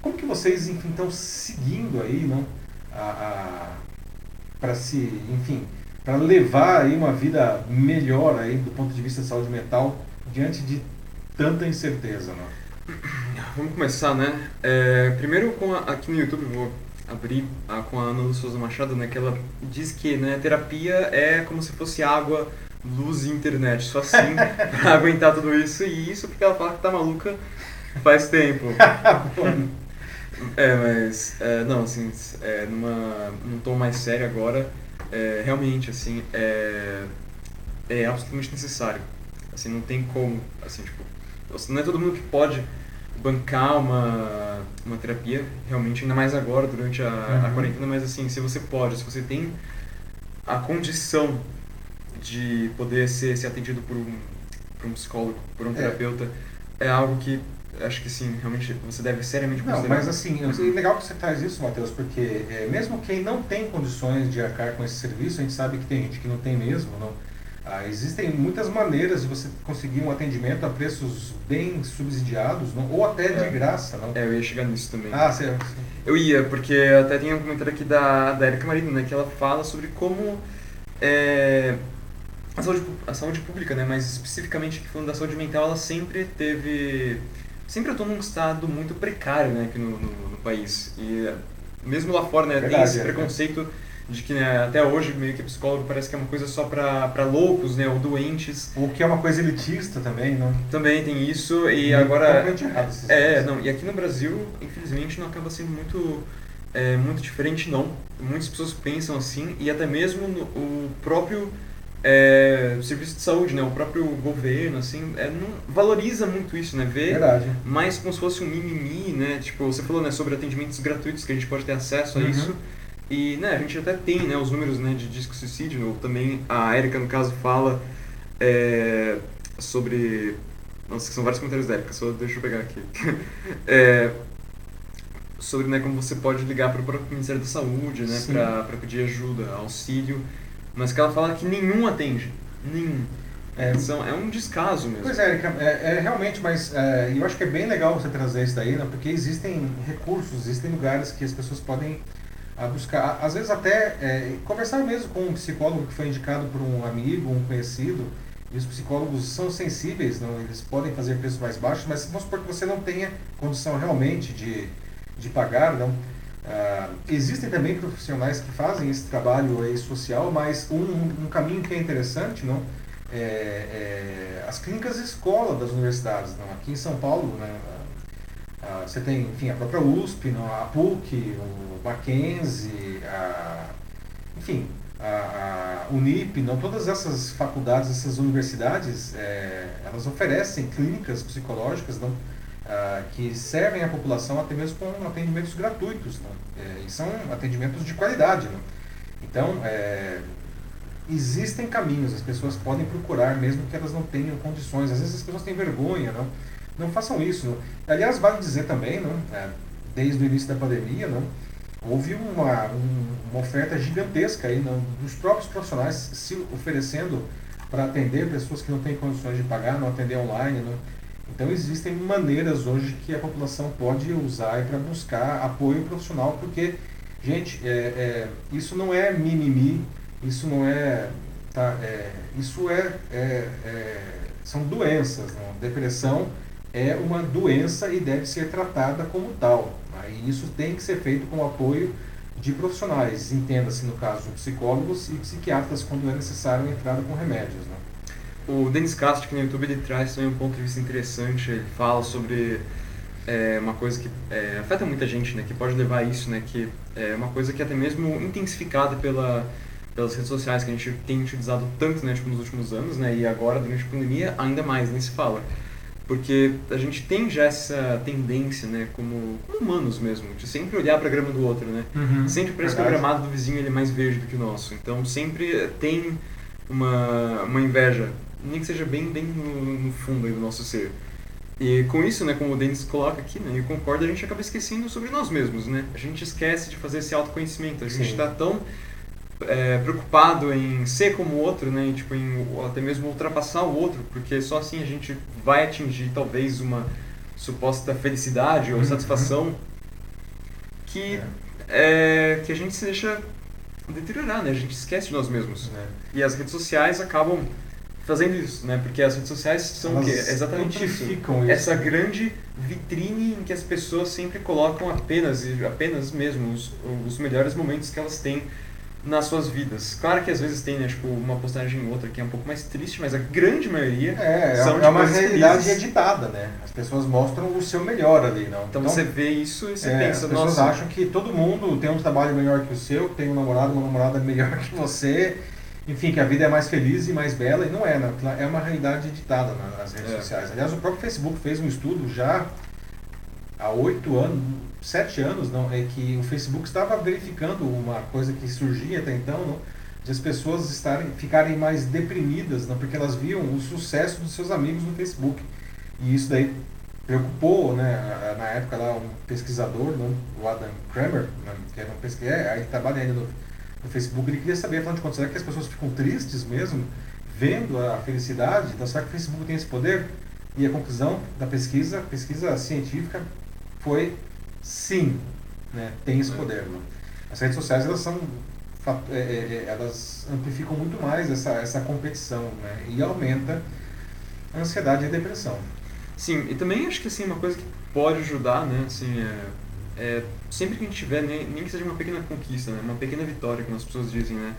Como que vocês, enfim, estão seguindo aí, não? Para se, enfim, para levar aí uma vida melhor aí do ponto de vista de saúde mental diante de tanta incerteza, não? Vamos começar, né? É, primeiro com a, aqui no YouTube vou abrir a, com a Ana Souza Machado, né, que ela diz que né, terapia é como se fosse água, luz e internet, só assim pra aguentar tudo isso, e isso porque ela fala que tá maluca faz tempo. é, mas, é, não, assim, é, numa, num tom mais sério agora, é, realmente, assim, é, é absolutamente necessário. Assim, não tem como, assim, tipo, não é todo mundo que pode bancar uma, uma terapia, realmente, ainda mais agora, durante a, uhum. a quarentena, mas assim, se você pode, se você tem a condição de poder ser, ser atendido por um, por um psicólogo, por um é. terapeuta, é algo que acho que sim, realmente você deve seriamente considerar. Não, mas assim, é legal que você traz isso, Matheus, porque é, mesmo quem não tem condições de arcar com esse serviço, a gente sabe que tem gente que não tem mesmo, não ah, existem muitas maneiras de você conseguir um atendimento a preços bem subsidiados, não? ou até de é. graça. Não? É, eu ia chegar nisso também. Ah, certo. Eu ia, porque até tem um comentário aqui da, da Erika Marino, né, que ela fala sobre como é, a, saúde, a saúde pública, né, mas especificamente falando da saúde mental, ela sempre teve... Sempre atuou num estado muito precário né, aqui no, no, no país. E mesmo lá fora né, Verdade, tem esse é, preconceito... É de que né, até hoje meio que psicólogo parece que é uma coisa só para loucos, né, ou doentes. Ou que é uma coisa elitista também, né? Também tem isso e agora é, não, e aqui no Brasil, infelizmente, não acaba sendo muito é, muito diferente não. Muitas pessoas pensam assim e até mesmo no, o próprio é, serviço de saúde, né? O próprio governo, assim, é, não valoriza muito isso, né? Vê Verdade. mais como se fosse um mimimi, né? Tipo, você falou, né, sobre atendimentos gratuitos que a gente pode ter acesso a Uhum. isso. E, né, a gente até tem, né, os números, né, de disco suicídio, ou também a Erika, no caso, fala é, sobre... Nossa, são vários comentários da Erika, só deixa eu pegar aqui. É, sobre, né, como você pode ligar para o próprio Ministério da Saúde, né, para pedir ajuda, auxílio, mas que ela fala que nenhum atende, nenhum. É. São, é um descaso mesmo. Pois é, Erika, é, é realmente, mas é, eu acho que é bem legal você trazer isso daí, né? porque existem recursos, existem lugares que as pessoas podem ah, buscar, às vezes até é, conversar mesmo com um psicólogo que foi indicado por um amigo, um conhecido, e os psicólogos são sensíveis, não? eles podem fazer preços mais baixos, mas vamos supor que você não tenha condição realmente de, de pagar, não? Ah, existem também profissionais que fazem esse trabalho aí social, mas um, um caminho que é interessante, não? É, é, as clínicas escola das universidades, não? Aqui em São Paulo, né? Ah, você tem, enfim, a própria USP, a PUC, o Mackenzie, a, enfim, a, a Unip, não? Todas essas faculdades, essas universidades, é, elas oferecem clínicas psicológicas, não? ah, que servem à população até mesmo com atendimentos gratuitos, não? É, e são atendimentos de qualidade, não? Então, é, existem caminhos, as pessoas podem procurar, mesmo que elas não tenham condições. Às vezes as pessoas têm vergonha, não? Não façam isso. Não? Aliás, vale dizer também? É, desde o início da pandemia, houve uma, um- uma oferta gigantesca aí, dos próprios profissionais se oferecendo para atender pessoas que não têm condições de pagar, não atender online. Então existem maneiras hoje que a população pode usar para buscar apoio profissional, porque, gente, é, é, isso não é mimimi, isso não é. Tá, é, isso é, é- é- são doenças. Depressão é uma doença e deve ser tratada como tal. E isso tem que ser feito com o apoio de profissionais, entenda-se no caso psicólogos e psiquiatras quando é necessário a entrada com remédios. Né? O Denis Castro, que no YouTube, ele traz também um ponto de vista interessante. Ele fala sobre é, uma coisa que é, afeta muita gente, né? Que pode levar a isso, né? Que é uma coisa que é até mesmo intensificada pela, pelas redes sociais, que a gente tem utilizado tanto, né? Tipo, nos últimos anos, né? E agora, durante a pandemia, ainda mais, nem se fala. Porque a gente tem já essa tendência, né? Como, como humanos mesmo, de sempre olhar para a grama do outro, né? Sempre parece que o Verdade. gramado do vizinho ele é mais verde do que o nosso. Então sempre tem uma, uma inveja, nem que seja bem, bem no, no fundo aí do nosso ser. E com isso, né, como o Denis coloca aqui, né, eu concordo, a gente acaba esquecendo sobre nós mesmos, né? A gente esquece de fazer esse autoconhecimento. A gente está tão é, preocupado em ser como o outro, né, e, tipo, em até mesmo ultrapassar o outro, porque só assim a gente vai atingir talvez uma suposta felicidade ou Uhum. satisfação que é, que a gente se deixa deteriorar, né? A gente esquece de nós mesmos. Né? E as redes sociais acabam fazendo isso, né? Porque as redes sociais são o quê? Elas Exatamente isso. isso. Essa grande vitrine em que as pessoas sempre colocam apenas, e apenas mesmo, os, os melhores momentos que elas têm nas suas vidas. Claro que às vezes tem, né, tipo, uma postagem ou outra que é um pouco mais triste, mas a grande maioria É, é, são é de uma coisas realidade felizes. editada, né? As pessoas mostram o seu melhor ali, não? Então, você vê isso e você é, pensa, as pessoas nossa, acham que todo mundo tem um trabalho melhor que o seu, tem um namorado, uma namorada melhor que você, enfim, que a vida é mais feliz e mais bela, e não é, né? É uma realidade editada na- nas redes É. sociais. Aliás, o próprio Facebook fez um estudo já há oito anos, sete anos, não, é que o Facebook estava verificando uma coisa que surgia até então, não, de as pessoas estarem, ficarem mais deprimidas, não, porque elas viam o sucesso dos seus amigos no Facebook. E isso daí preocupou, né, na época lá um pesquisador, não, o Adam Kramer, né, que era um pesquisador, é, ele trabalha ainda no, no Facebook, ele queria saber, afinal de contas, será que as pessoas ficam tristes mesmo, vendo a felicidade? Então, será que o Facebook tem esse poder? E a conclusão da pesquisa, pesquisa científica, foi sim, né, tem esse poder. Né? As redes sociais, elas são é, é, é, elas amplificam muito mais essa, essa competição né, e aumenta a ansiedade e a depressão. Sim, e também acho que assim, uma coisa que pode ajudar, né, assim, é, é sempre que a gente tiver, nem, nem que seja uma pequena conquista, né, uma pequena vitória, como as pessoas dizem, né,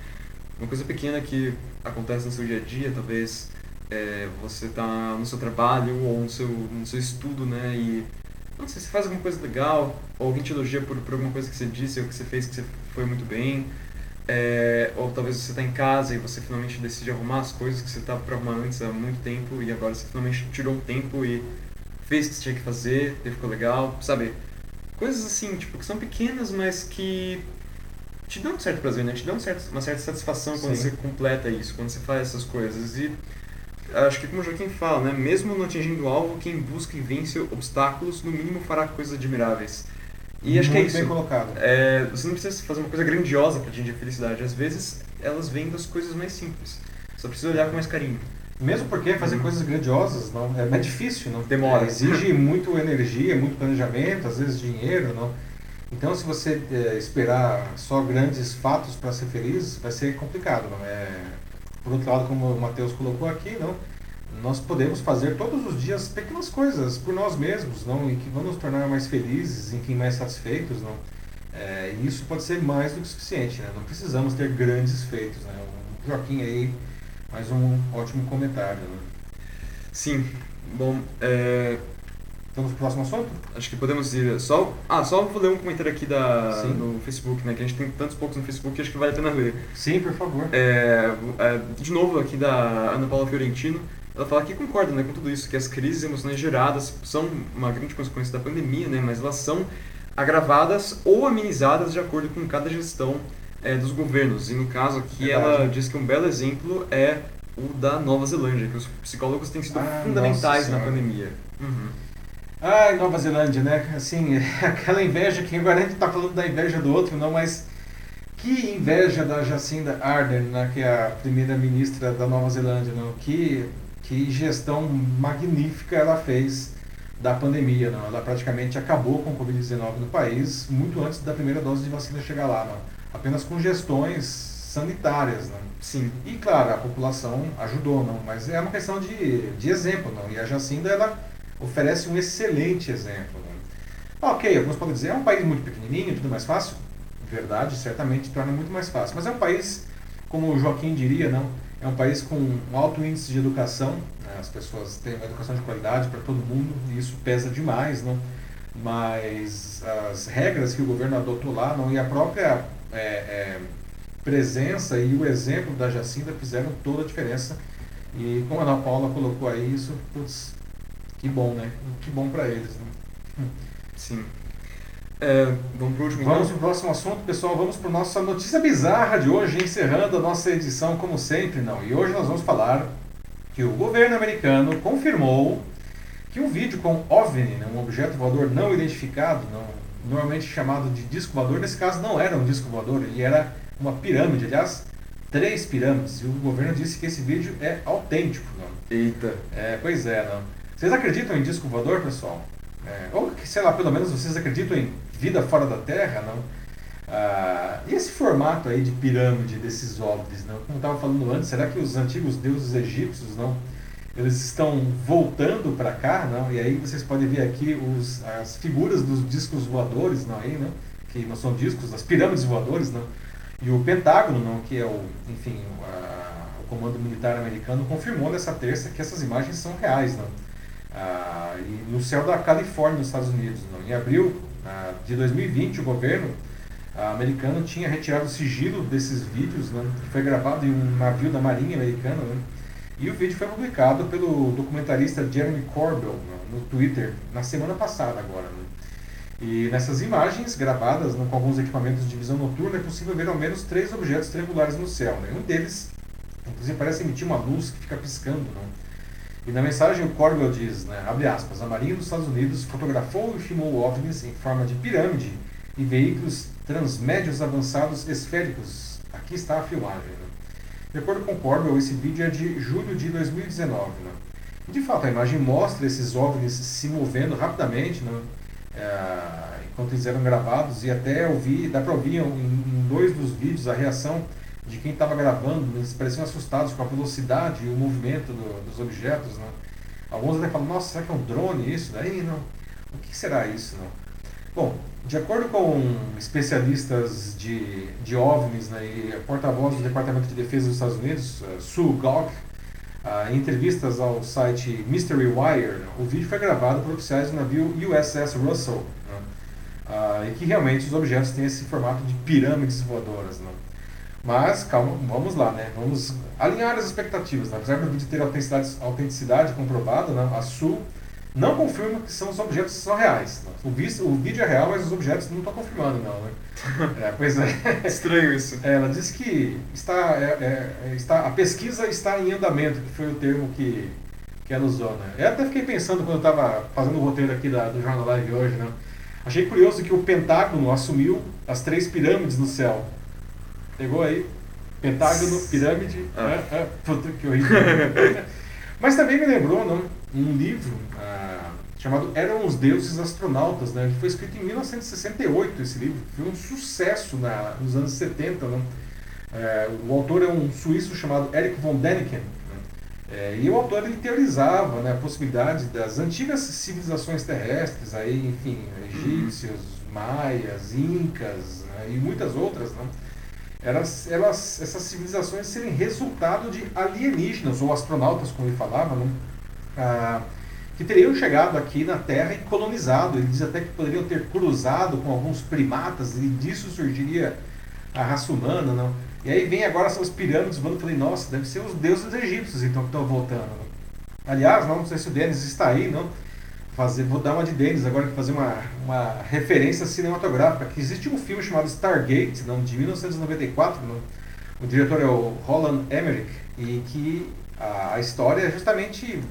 uma coisa pequena que acontece no seu dia a dia, talvez é, você tá no seu trabalho ou no seu, no seu estudo, né, e não sei, você faz alguma coisa legal, ou alguém te elogia por, por alguma coisa que você disse ou que você fez que você foi muito bem, É, ou talvez você está em casa e você finalmente decide arrumar as coisas que você estava para arrumar antes há muito tempo e agora você finalmente tirou o tempo e fez o que você tinha que fazer e ficou legal, sabe? Coisas assim, tipo, que são pequenas, mas que te dão um certo prazer, né? Te dão um certo, uma certa satisfação quando Sim. você completa isso, quando você faz essas coisas. E acho que como o Joaquim fala, né? Mesmo não atingindo o alvo, quem busca e vence obstáculos, no mínimo fará coisas admiráveis. E acho que é Muito isso. bem colocado. É, você não precisa fazer uma coisa grandiosa para atingir a felicidade. Às vezes, elas vêm das coisas mais simples. Só precisa olhar com mais carinho. Mesmo porque fazer Uhum. coisas grandiosas não, é, é difícil, não Demora. É, exige muito energia, muito planejamento, às vezes dinheiro, não. Então, se você é, esperar só grandes fatos para ser feliz, vai ser complicado, não é? Por outro lado, como o Matheus colocou aqui, não, nós podemos fazer todos os dias pequenas coisas por nós mesmos, não, e que vão nos tornar mais felizes, enfim, mais satisfeitos, não. É, e isso pode ser mais do que suficiente, né? Não precisamos ter grandes feitos, né? O Joaquim aí mais um ótimo comentário. Né? Sim. Bom, é, Vamos pro próximo assunto? acho que podemos ir. Só, ah, só vou ler um comentário aqui da, Sim. no Facebook, né? Que a gente tem tantos poucos no Facebook que acho que vale a pena ler. Sim, por favor. É, é, de novo, aqui da Ana Paula Fiorentino. Ela fala que concorda né, com tudo isso, que as crises emocionais geradas são uma grande consequência da pandemia, né, mas elas são agravadas ou amenizadas de acordo com cada gestão é, dos governos. E no caso aqui, Verdade. ela diz que um belo exemplo é o da Nova Zelândia, que os psicólogos têm sido Ah, fundamentais na pandemia. Uhum. Ai, Nova Zelândia, né? Assim, aquela inveja que agora a gente tá falando da inveja do outro, não, mas que inveja da Jacinda Ardern, né, que é a primeira ministra da Nova Zelândia, não? Que, que gestão magnífica ela fez da pandemia, não? Ela praticamente acabou com o Covid-19 no país muito antes da primeira dose de vacina chegar lá, não? Apenas com gestões sanitárias, não? Sim. E claro, a população ajudou, não, mas é uma questão de, de exemplo, não. E a Jacinda ela oferece um excelente exemplo. Não. Ok, alguns podem dizer, é um país muito pequenininho, tudo mais fácil. Verdade, certamente torna muito mais fácil. Mas é um país, como o Joaquim diria, não, é um país com um alto índice de educação. né, As pessoas têm uma educação de qualidade para todo mundo e isso pesa demais, não. Mas as regras que o governo adotou lá, não, e a própria é, é, presença e o exemplo da Jacinda fizeram toda a diferença. E como a Ana Paula colocou aí, isso, putz, que bom, né? Que bom para eles. Né? Sim. É, vamos pro último Vamos então? para o próximo assunto, pessoal. Vamos para nossa notícia bizarra de hoje, encerrando a nossa edição, como sempre, não. E hoje nós vamos falar que o governo americano confirmou que um vídeo com OVNI, né, um objeto voador não identificado, não, normalmente chamado de disco voador, nesse caso não era um disco voador, ele era uma pirâmide, aliás, três pirâmides. E o governo disse que esse vídeo é autêntico, não. Eita. É, pois é, não. Vocês acreditam em disco voador, pessoal? É, ou, sei lá, pelo menos vocês acreditam em vida fora da Terra, não? Ah, e esse formato aí de pirâmide desses OVNIs, não? Como eu estava falando antes, será que os antigos deuses egípcios, não? Eles estão voltando para cá, não? E aí vocês podem ver aqui os, as figuras dos discos voadores, não? Aí, não? Que não são discos, as pirâmides voadores, não? E o Pentágono, não? Que é o, enfim, a- o comando militar americano confirmou nessa terça que essas imagens são reais, não? Ah, e no céu da Califórnia, nos Estados Unidos. Não? Em abril ah, de 2020, o governo ah, americano tinha retirado o sigilo desses vídeos, né, que foi gravado em um navio da Marinha Americana. Né, e o vídeo foi publicado pelo documentarista Jeremy Corbell né, no Twitter na semana passada agora. né. E nessas imagens gravadas né, com alguns equipamentos de visão noturna é possível ver ao menos três objetos triangulares no céu. Né. Um deles, inclusive, parece emitir uma luz que fica piscando. Né. E na mensagem o Corbell diz, né, abre aspas, a Marinha dos Estados Unidos fotografou e filmou OVNIs em forma de pirâmide e veículos transmédios avançados esféricos. Aqui está a filmagem. Né. De acordo com Corbell, esse vídeo é de julho de 2019. Né. E de fato, a imagem mostra esses OVNIs se movendo rapidamente, né, é, enquanto eles eram gravados, e até ouvir, dá para ouvir em, em dois dos vídeos a reação de quem estava gravando, eles pareciam assustados com a velocidade e o movimento do- dos objetos, né? Alguns até falam, nossa, será que é um drone isso? Daí, não. O que será isso, não? Bom, de acordo com especialistas de, de OVNIs né, e porta-voz do Departamento de Defesa dos Estados Unidos, eh, Sue Gauck, ah, em entrevistas ao site Mystery Wire, o vídeo foi gravado por oficiais do navio USS Russell, né, ah, e que realmente os objetos têm esse formato de pirâmides voadoras. Né. Mas, calma, vamos lá, né? Vamos alinhar as expectativas. Né? Apesar do vídeo ter autenticidade, autenticidade comprovada, né? a Sul não confirma que são os objetos que são reais. Né? O, vídeo, o vídeo é real, mas os objetos não estão confirmando, não. Né? É, pois é. Estranho isso. Ela disse que está, é, é, está, a pesquisa está em andamento, que foi o termo que, que ela usou. Né? Eu até fiquei pensando quando eu estava fazendo o roteiro aqui da, do Jornal Live hoje. Né? Achei curioso que o Pentágono assumiu as três pirâmides no céu. Pegou aí? Pentágono, pirâmide. Ah. É, é, puta que horrível. Mas também me lembrou não, um livro ah, chamado Eram os Deuses Astronautas, né? que foi escrito em 1968 esse livro. Foi um sucesso na, nos anos 70. Não? É, o autor é um suíço chamado Eric von Däniken. Né? É, e o autor ele teorizava né, a possibilidade das antigas civilizações terrestres, aí, enfim, egípcios, maias, incas né, e muitas outras, não? Elas, elas, essas civilizações serem resultado de alienígenas, ou astronautas, como ele falava, não? Ah, que teriam chegado aqui na Terra e colonizado. Ele diz até que poderiam ter cruzado com alguns primatas e disso surgiria a raça humana. Não? E aí vem agora essas pirâmides voando. Falei, nossa, deve ser os deuses egípcios então que estão voltando. Aliás, não, não sei se o Denis está aí, não? Fazer, vou dar uma de Denis agora fazer uma, uma referência cinematográfica. Que existe um filme chamado Stargate, não, de 1994. Não? O diretor é o Roland Emmerich e que a, a história é justamente,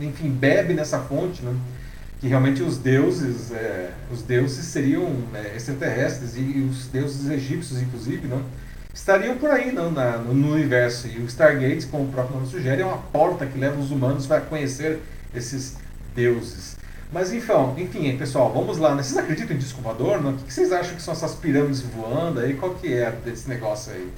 enfim, bebe nessa fonte, né? que realmente os deuses, é, os deuses seriam é, extraterrestres e os deuses egípcios, inclusive, não, estariam por aí não, na, no, no, universo. E o Stargate, como o próprio nome sugere, é uma porta que leva os humanos para conhecer esses deuses. Mas enfim, enfim, pessoal, vamos lá. Né? Vocês acreditam em disco voador? Não? O que vocês acham que são essas pirâmides voando aí? Qual que é desse negócio aí?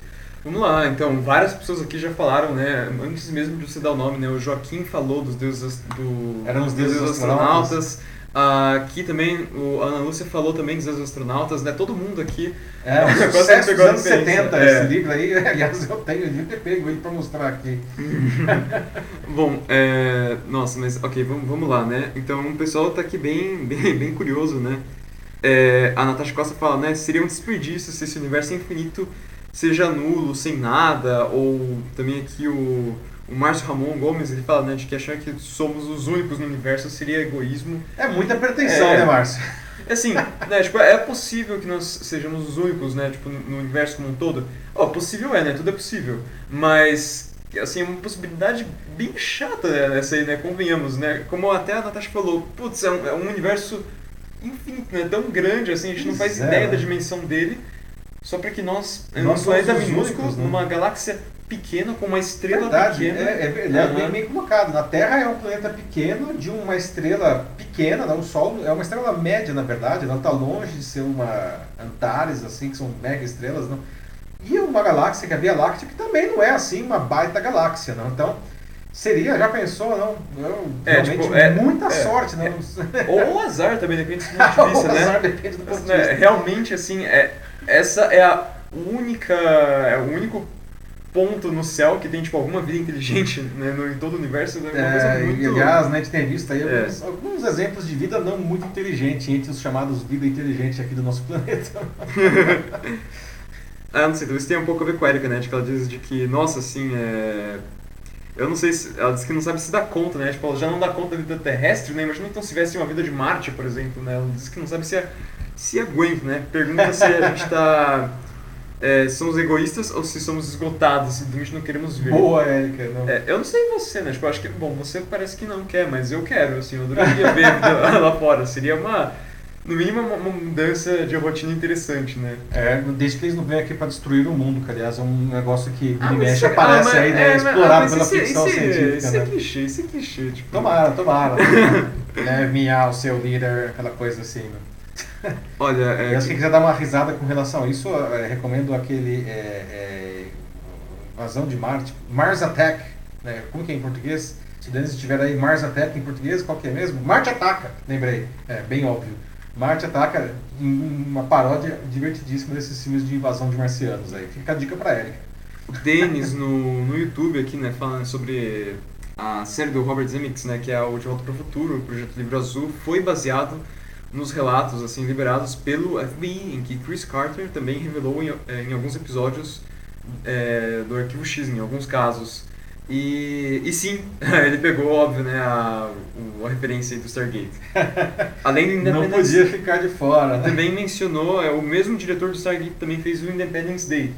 Vamos lá, então, várias pessoas aqui já falaram, né, antes mesmo de você dar o nome, né, o Joaquim falou dos deuses do Eram os deuses, deuses astronautas. astronautas. Aqui também, o Ana Lúcia falou também dos astronautas, né, todo mundo aqui. É, um sucesso dos anos 70, é. esse livro aí, aliás, eu tenho, eu ter pego ele para mostrar aqui. Bom, é, nossa, mas ok, vamos, vamos lá, né, então o pessoal está aqui bem, bem, bem curioso, né. É, a Natasha Costa fala, né, seria um desperdício se esse universo infinito seja nulo, sem nada, ou também aqui o, o Márcio Ramon Gomes, ele fala né, de que achar que somos os únicos no universo seria egoísmo. É muita pretensão, é, né, Márcio? Assim, né, tipo, é possível que nós sejamos os únicos, né, tipo, no universo como um todo. Ó, oh, possível é, né, tudo é possível, mas assim, é uma possibilidade bem chata essa aí, né, convenhamos, né, como até a Natasha falou, putz, é um, é um universo infinito, né, tão grande, assim, a gente não faz é, ideia da dimensão dele, só para que nós, em um planeta minúsculo, né? numa galáxia pequena, com uma estrela Verdade, pequena. É, é, é bem, bem, colocado. Na Terra é um planeta pequeno de uma estrela pequena, né? o Sol é uma estrela média, na verdade, não está longe de ser uma Antares, assim, que são mega estrelas. Não? E uma galáxia, que é a Via Láctea, que também não é assim uma baita galáxia. Não? Então, Seria, já pensou, não? Eu, é, realmente, tipo, é, muita é, sorte, né? Ou azar também, depende do ponto de vista, né? azar depende do ponto de vista. Realmente, assim, é, essa é a única. É o único ponto no céu que tem tipo alguma vida inteligente né, no, em todo o universo. É, é muito... E, aliás, né, a gente tem visto aí é. alguns, alguns, exemplos de vida não muito inteligente entre os chamados vida inteligente aqui do nosso planeta. ah, não sei, isso tem um pouco a ver com a Erika, né? De que ela diz de que, nossa, assim, é... Eu não sei se. Ela diz que não sabe se dá conta, né? Tipo, ela já não dá conta da vida terrestre, né? Imagina então se tivesse uma vida de Marte, por exemplo, né? Ela diz que não sabe se é se aguenta, né? Pergunta se a gente está. É, somos egoístas ou se somos esgotados, simplesmente não queremos ver. Boa, Érica. Não. É, eu não sei você, né? Tipo, eu acho que, bom, você parece que não quer, mas eu quero, assim, eu adoraria ver lá fora. Seria uma, no mínimo, uma, mudança de rotina interessante, né? É, desde que eles não venham aqui para destruir o mundo, que aliás é um negócio que ah, mexe aparece ah, aí, né? É, explorado pela isso, ficção isso, científica. Isso é né? clichê, isso é clichê. Tipo... Tomara, tomara. Leve-me ao seu líder, aquela coisa assim, né? Olha, é, e se quiser dar uma risada com relação a isso, é, recomendo aquele é, é, Invasão de Marte, Mars Attack, né? como que é em português? Se o Denis estiver aí, Mars Attack em português, qual que é mesmo? Marte Ataca, lembrei, é bem óbvio. Marte Ataca, uma paródia divertidíssima desses filmes de invasão de marcianos aí. Fica a dica pra Erika. O Denis no, no YouTube aqui, né, falando sobre a série do Robert Zemeckis, né, que é o De Volta para o Futuro, o Projeto Livro Azul, foi baseado nos relatos assim liberados pelo FBI, em que Chris Carter também revelou em, eh, em alguns episódios é, do Arquivo X, em alguns casos. E, e sim, ele pegou, óbvio, né, a, a referência do Stargate. Além do Independence Não podia ficar de fora, né? Também mencionou, é, o mesmo diretor do Stargate também fez o Independence Day.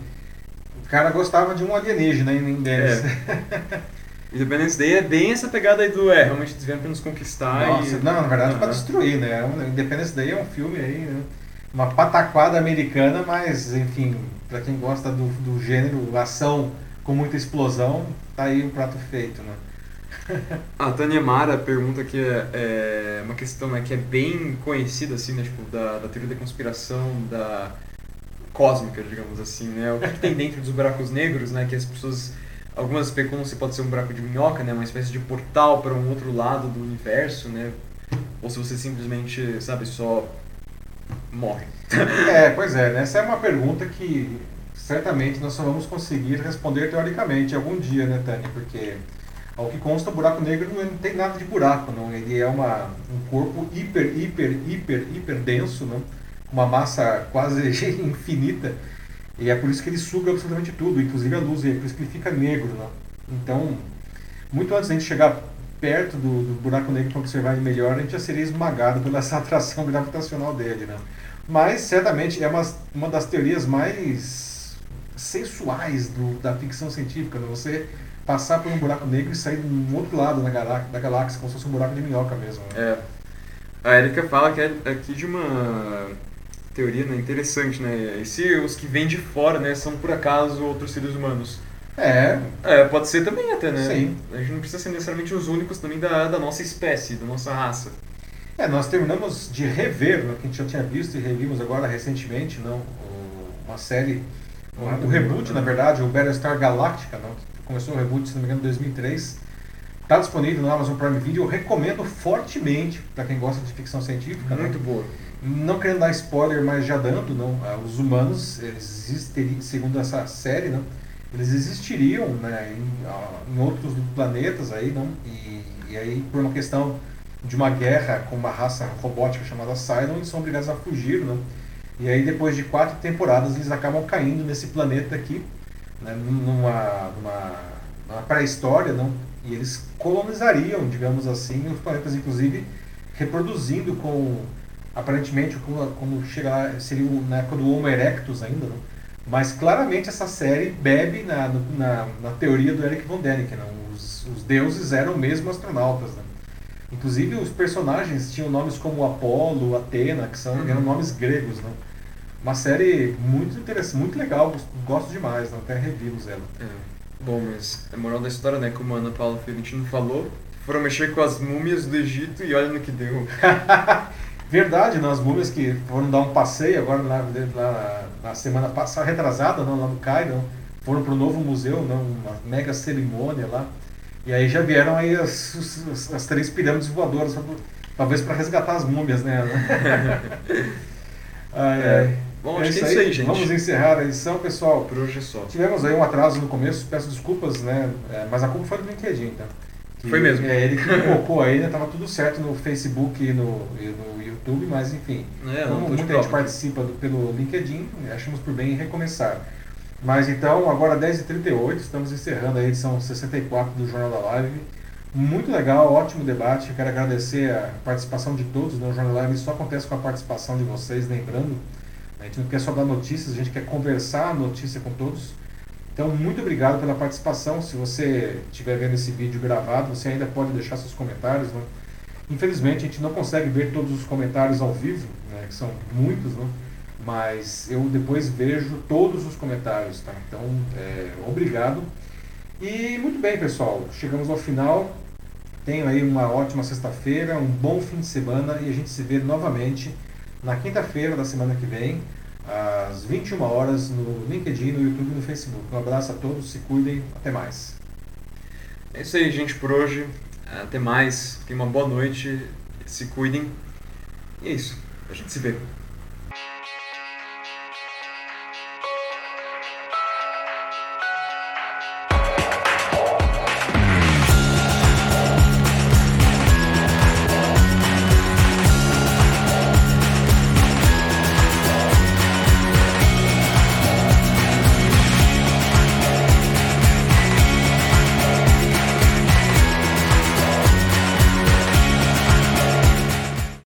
O cara gostava de um alienígena em inglês. É. Independence Day é bem essa pegada aí do, é, realmente eles vieram pra nos conquistar Nossa, e... Não, na verdade uhum. pra destruir, né? Independence Day é um filme aí, né? Uma pataquada americana, mas, enfim, pra quem gosta do, do gênero ação com muita explosão, tá aí o um prato feito, né? A Tânia Mara pergunta que é, é, uma questão né, que é bem conhecida, assim, né, tipo, da, da teoria da conspiração, da cósmica, digamos assim, né? O que, que tem dentro dos buracos negros, né? Que as pessoas Algumas especulam se pode ser um buraco de minhoca, né? Uma espécie de portal para um outro lado do universo, né? Ou se você simplesmente, sabe, só morre. é, pois é, né? Essa é uma pergunta que certamente nós só vamos conseguir responder teoricamente algum dia, né, Tânia? Porque, ao que consta, o buraco negro não tem nada de buraco, não. Ele é uma, um corpo hiper, hiper, hiper, hiper denso, não? Uma massa quase infinita e é por isso que ele suga absolutamente tudo, inclusive a luz, e é por isso que ele fica negro. Né? Então, muito antes da gente chegar perto do, do buraco negro para observar ele melhor, a gente já seria esmagado pela essa atração gravitacional dele. Né? Mas, certamente, é uma, uma das teorias mais sensuais do, da ficção científica. Né? Você passar por um buraco negro e sair um outro lado da, galáxia, da galáxia como se fosse um buraco de minhoca mesmo. Né? É. A Erika fala que é aqui de uma teoria né, interessante, né? E se os que vêm de fora, né, são por acaso outros seres humanos? É. É, pode ser também até, né? Sim. A gente não precisa ser necessariamente os únicos também da, da nossa espécie, da nossa raça. É, nós terminamos de rever, né, que a gente já tinha visto e revimos agora recentemente, não, uma série, o, o reboot, na verdade, o Battlestar Galactica, não, que começou o reboot, se não me engano, em 2003. Está disponível no Amazon Prime Video. Eu recomendo fortemente para quem gosta de ficção científica. Muito né? boa não querendo dar spoiler, mas já dando, não, ah, os humanos, eles existiriam, segundo essa série, não, eles existiriam né, em, ah, em outros planetas aí, não, e, e, aí por uma questão de uma guerra com uma raça robótica chamada Cylon, eles são obrigados a fugir, não, e aí depois de quatro temporadas eles acabam caindo nesse planeta aqui, né, numa, numa, numa pré-história, não, e eles colonizariam, digamos assim, os planetas, inclusive reproduzindo com aparentemente como, como chegar seria na época do Homo erectus ainda, não? mas claramente essa série bebe na, na, na teoria do Eric von Däniken, os, os, deuses eram mesmo astronautas. Né? Inclusive os personagens tinham nomes como Apolo, Atena, que são, uhum. eram nomes gregos. Né? Uma série muito interessante, muito legal, gosto demais, né? até revimos ela. É. Bom, mas a moral da história, né, como a Ana Paula Ferentino falou, foram mexer com as múmias do Egito e olha no que deu. Verdade, nas múmias que foram dar um passeio agora lá, lá na semana passada, retrasada, não, lá no Cairo, foram para o novo museu, não, uma mega cerimônia lá. E aí já vieram aí as, as, as três pirâmides voadoras, talvez para resgatar as múmias, né? ai, é. Bom, é acho que é isso aí, gente. Vamos encerrar a edição, pessoal. Por hoje é só. Tivemos aí um atraso no começo, peço desculpas, né? É, mas a culpa foi do LinkedIn, tá? Que, foi mesmo. É, ele que colocou aí, né? Tava tudo certo no Facebook e no, e no YouTube, mas enfim, é, como muita gente participa do, pelo LinkedIn, achamos por bem recomeçar. Mas então, agora 10h38, estamos encerrando a edição 64 do Jornal da Live. Muito legal, ótimo debate. Quero agradecer a participação de todos. Né? O Jornal da Live só acontece com a participação de vocês, lembrando. A gente não quer só dar notícias, a gente quer conversar a notícia com todos. Então, muito obrigado pela participação. Se você estiver vendo esse vídeo gravado, você ainda pode deixar seus comentários. Né? Infelizmente, a gente não consegue ver todos os comentários ao vivo, né, que são muitos, né? mas eu depois vejo todos os comentários. Tá? Então, é, obrigado. E muito bem, pessoal, chegamos ao final. Tenham aí uma ótima sexta-feira, um bom fim de semana e a gente se vê novamente na quinta-feira da semana que vem, às 21 horas, no LinkedIn, no YouTube e no Facebook. Um abraço a todos, se cuidem, até mais. É isso aí, gente, por hoje. Até mais, tenham uma boa noite, se cuidem. E é isso, a gente se vê.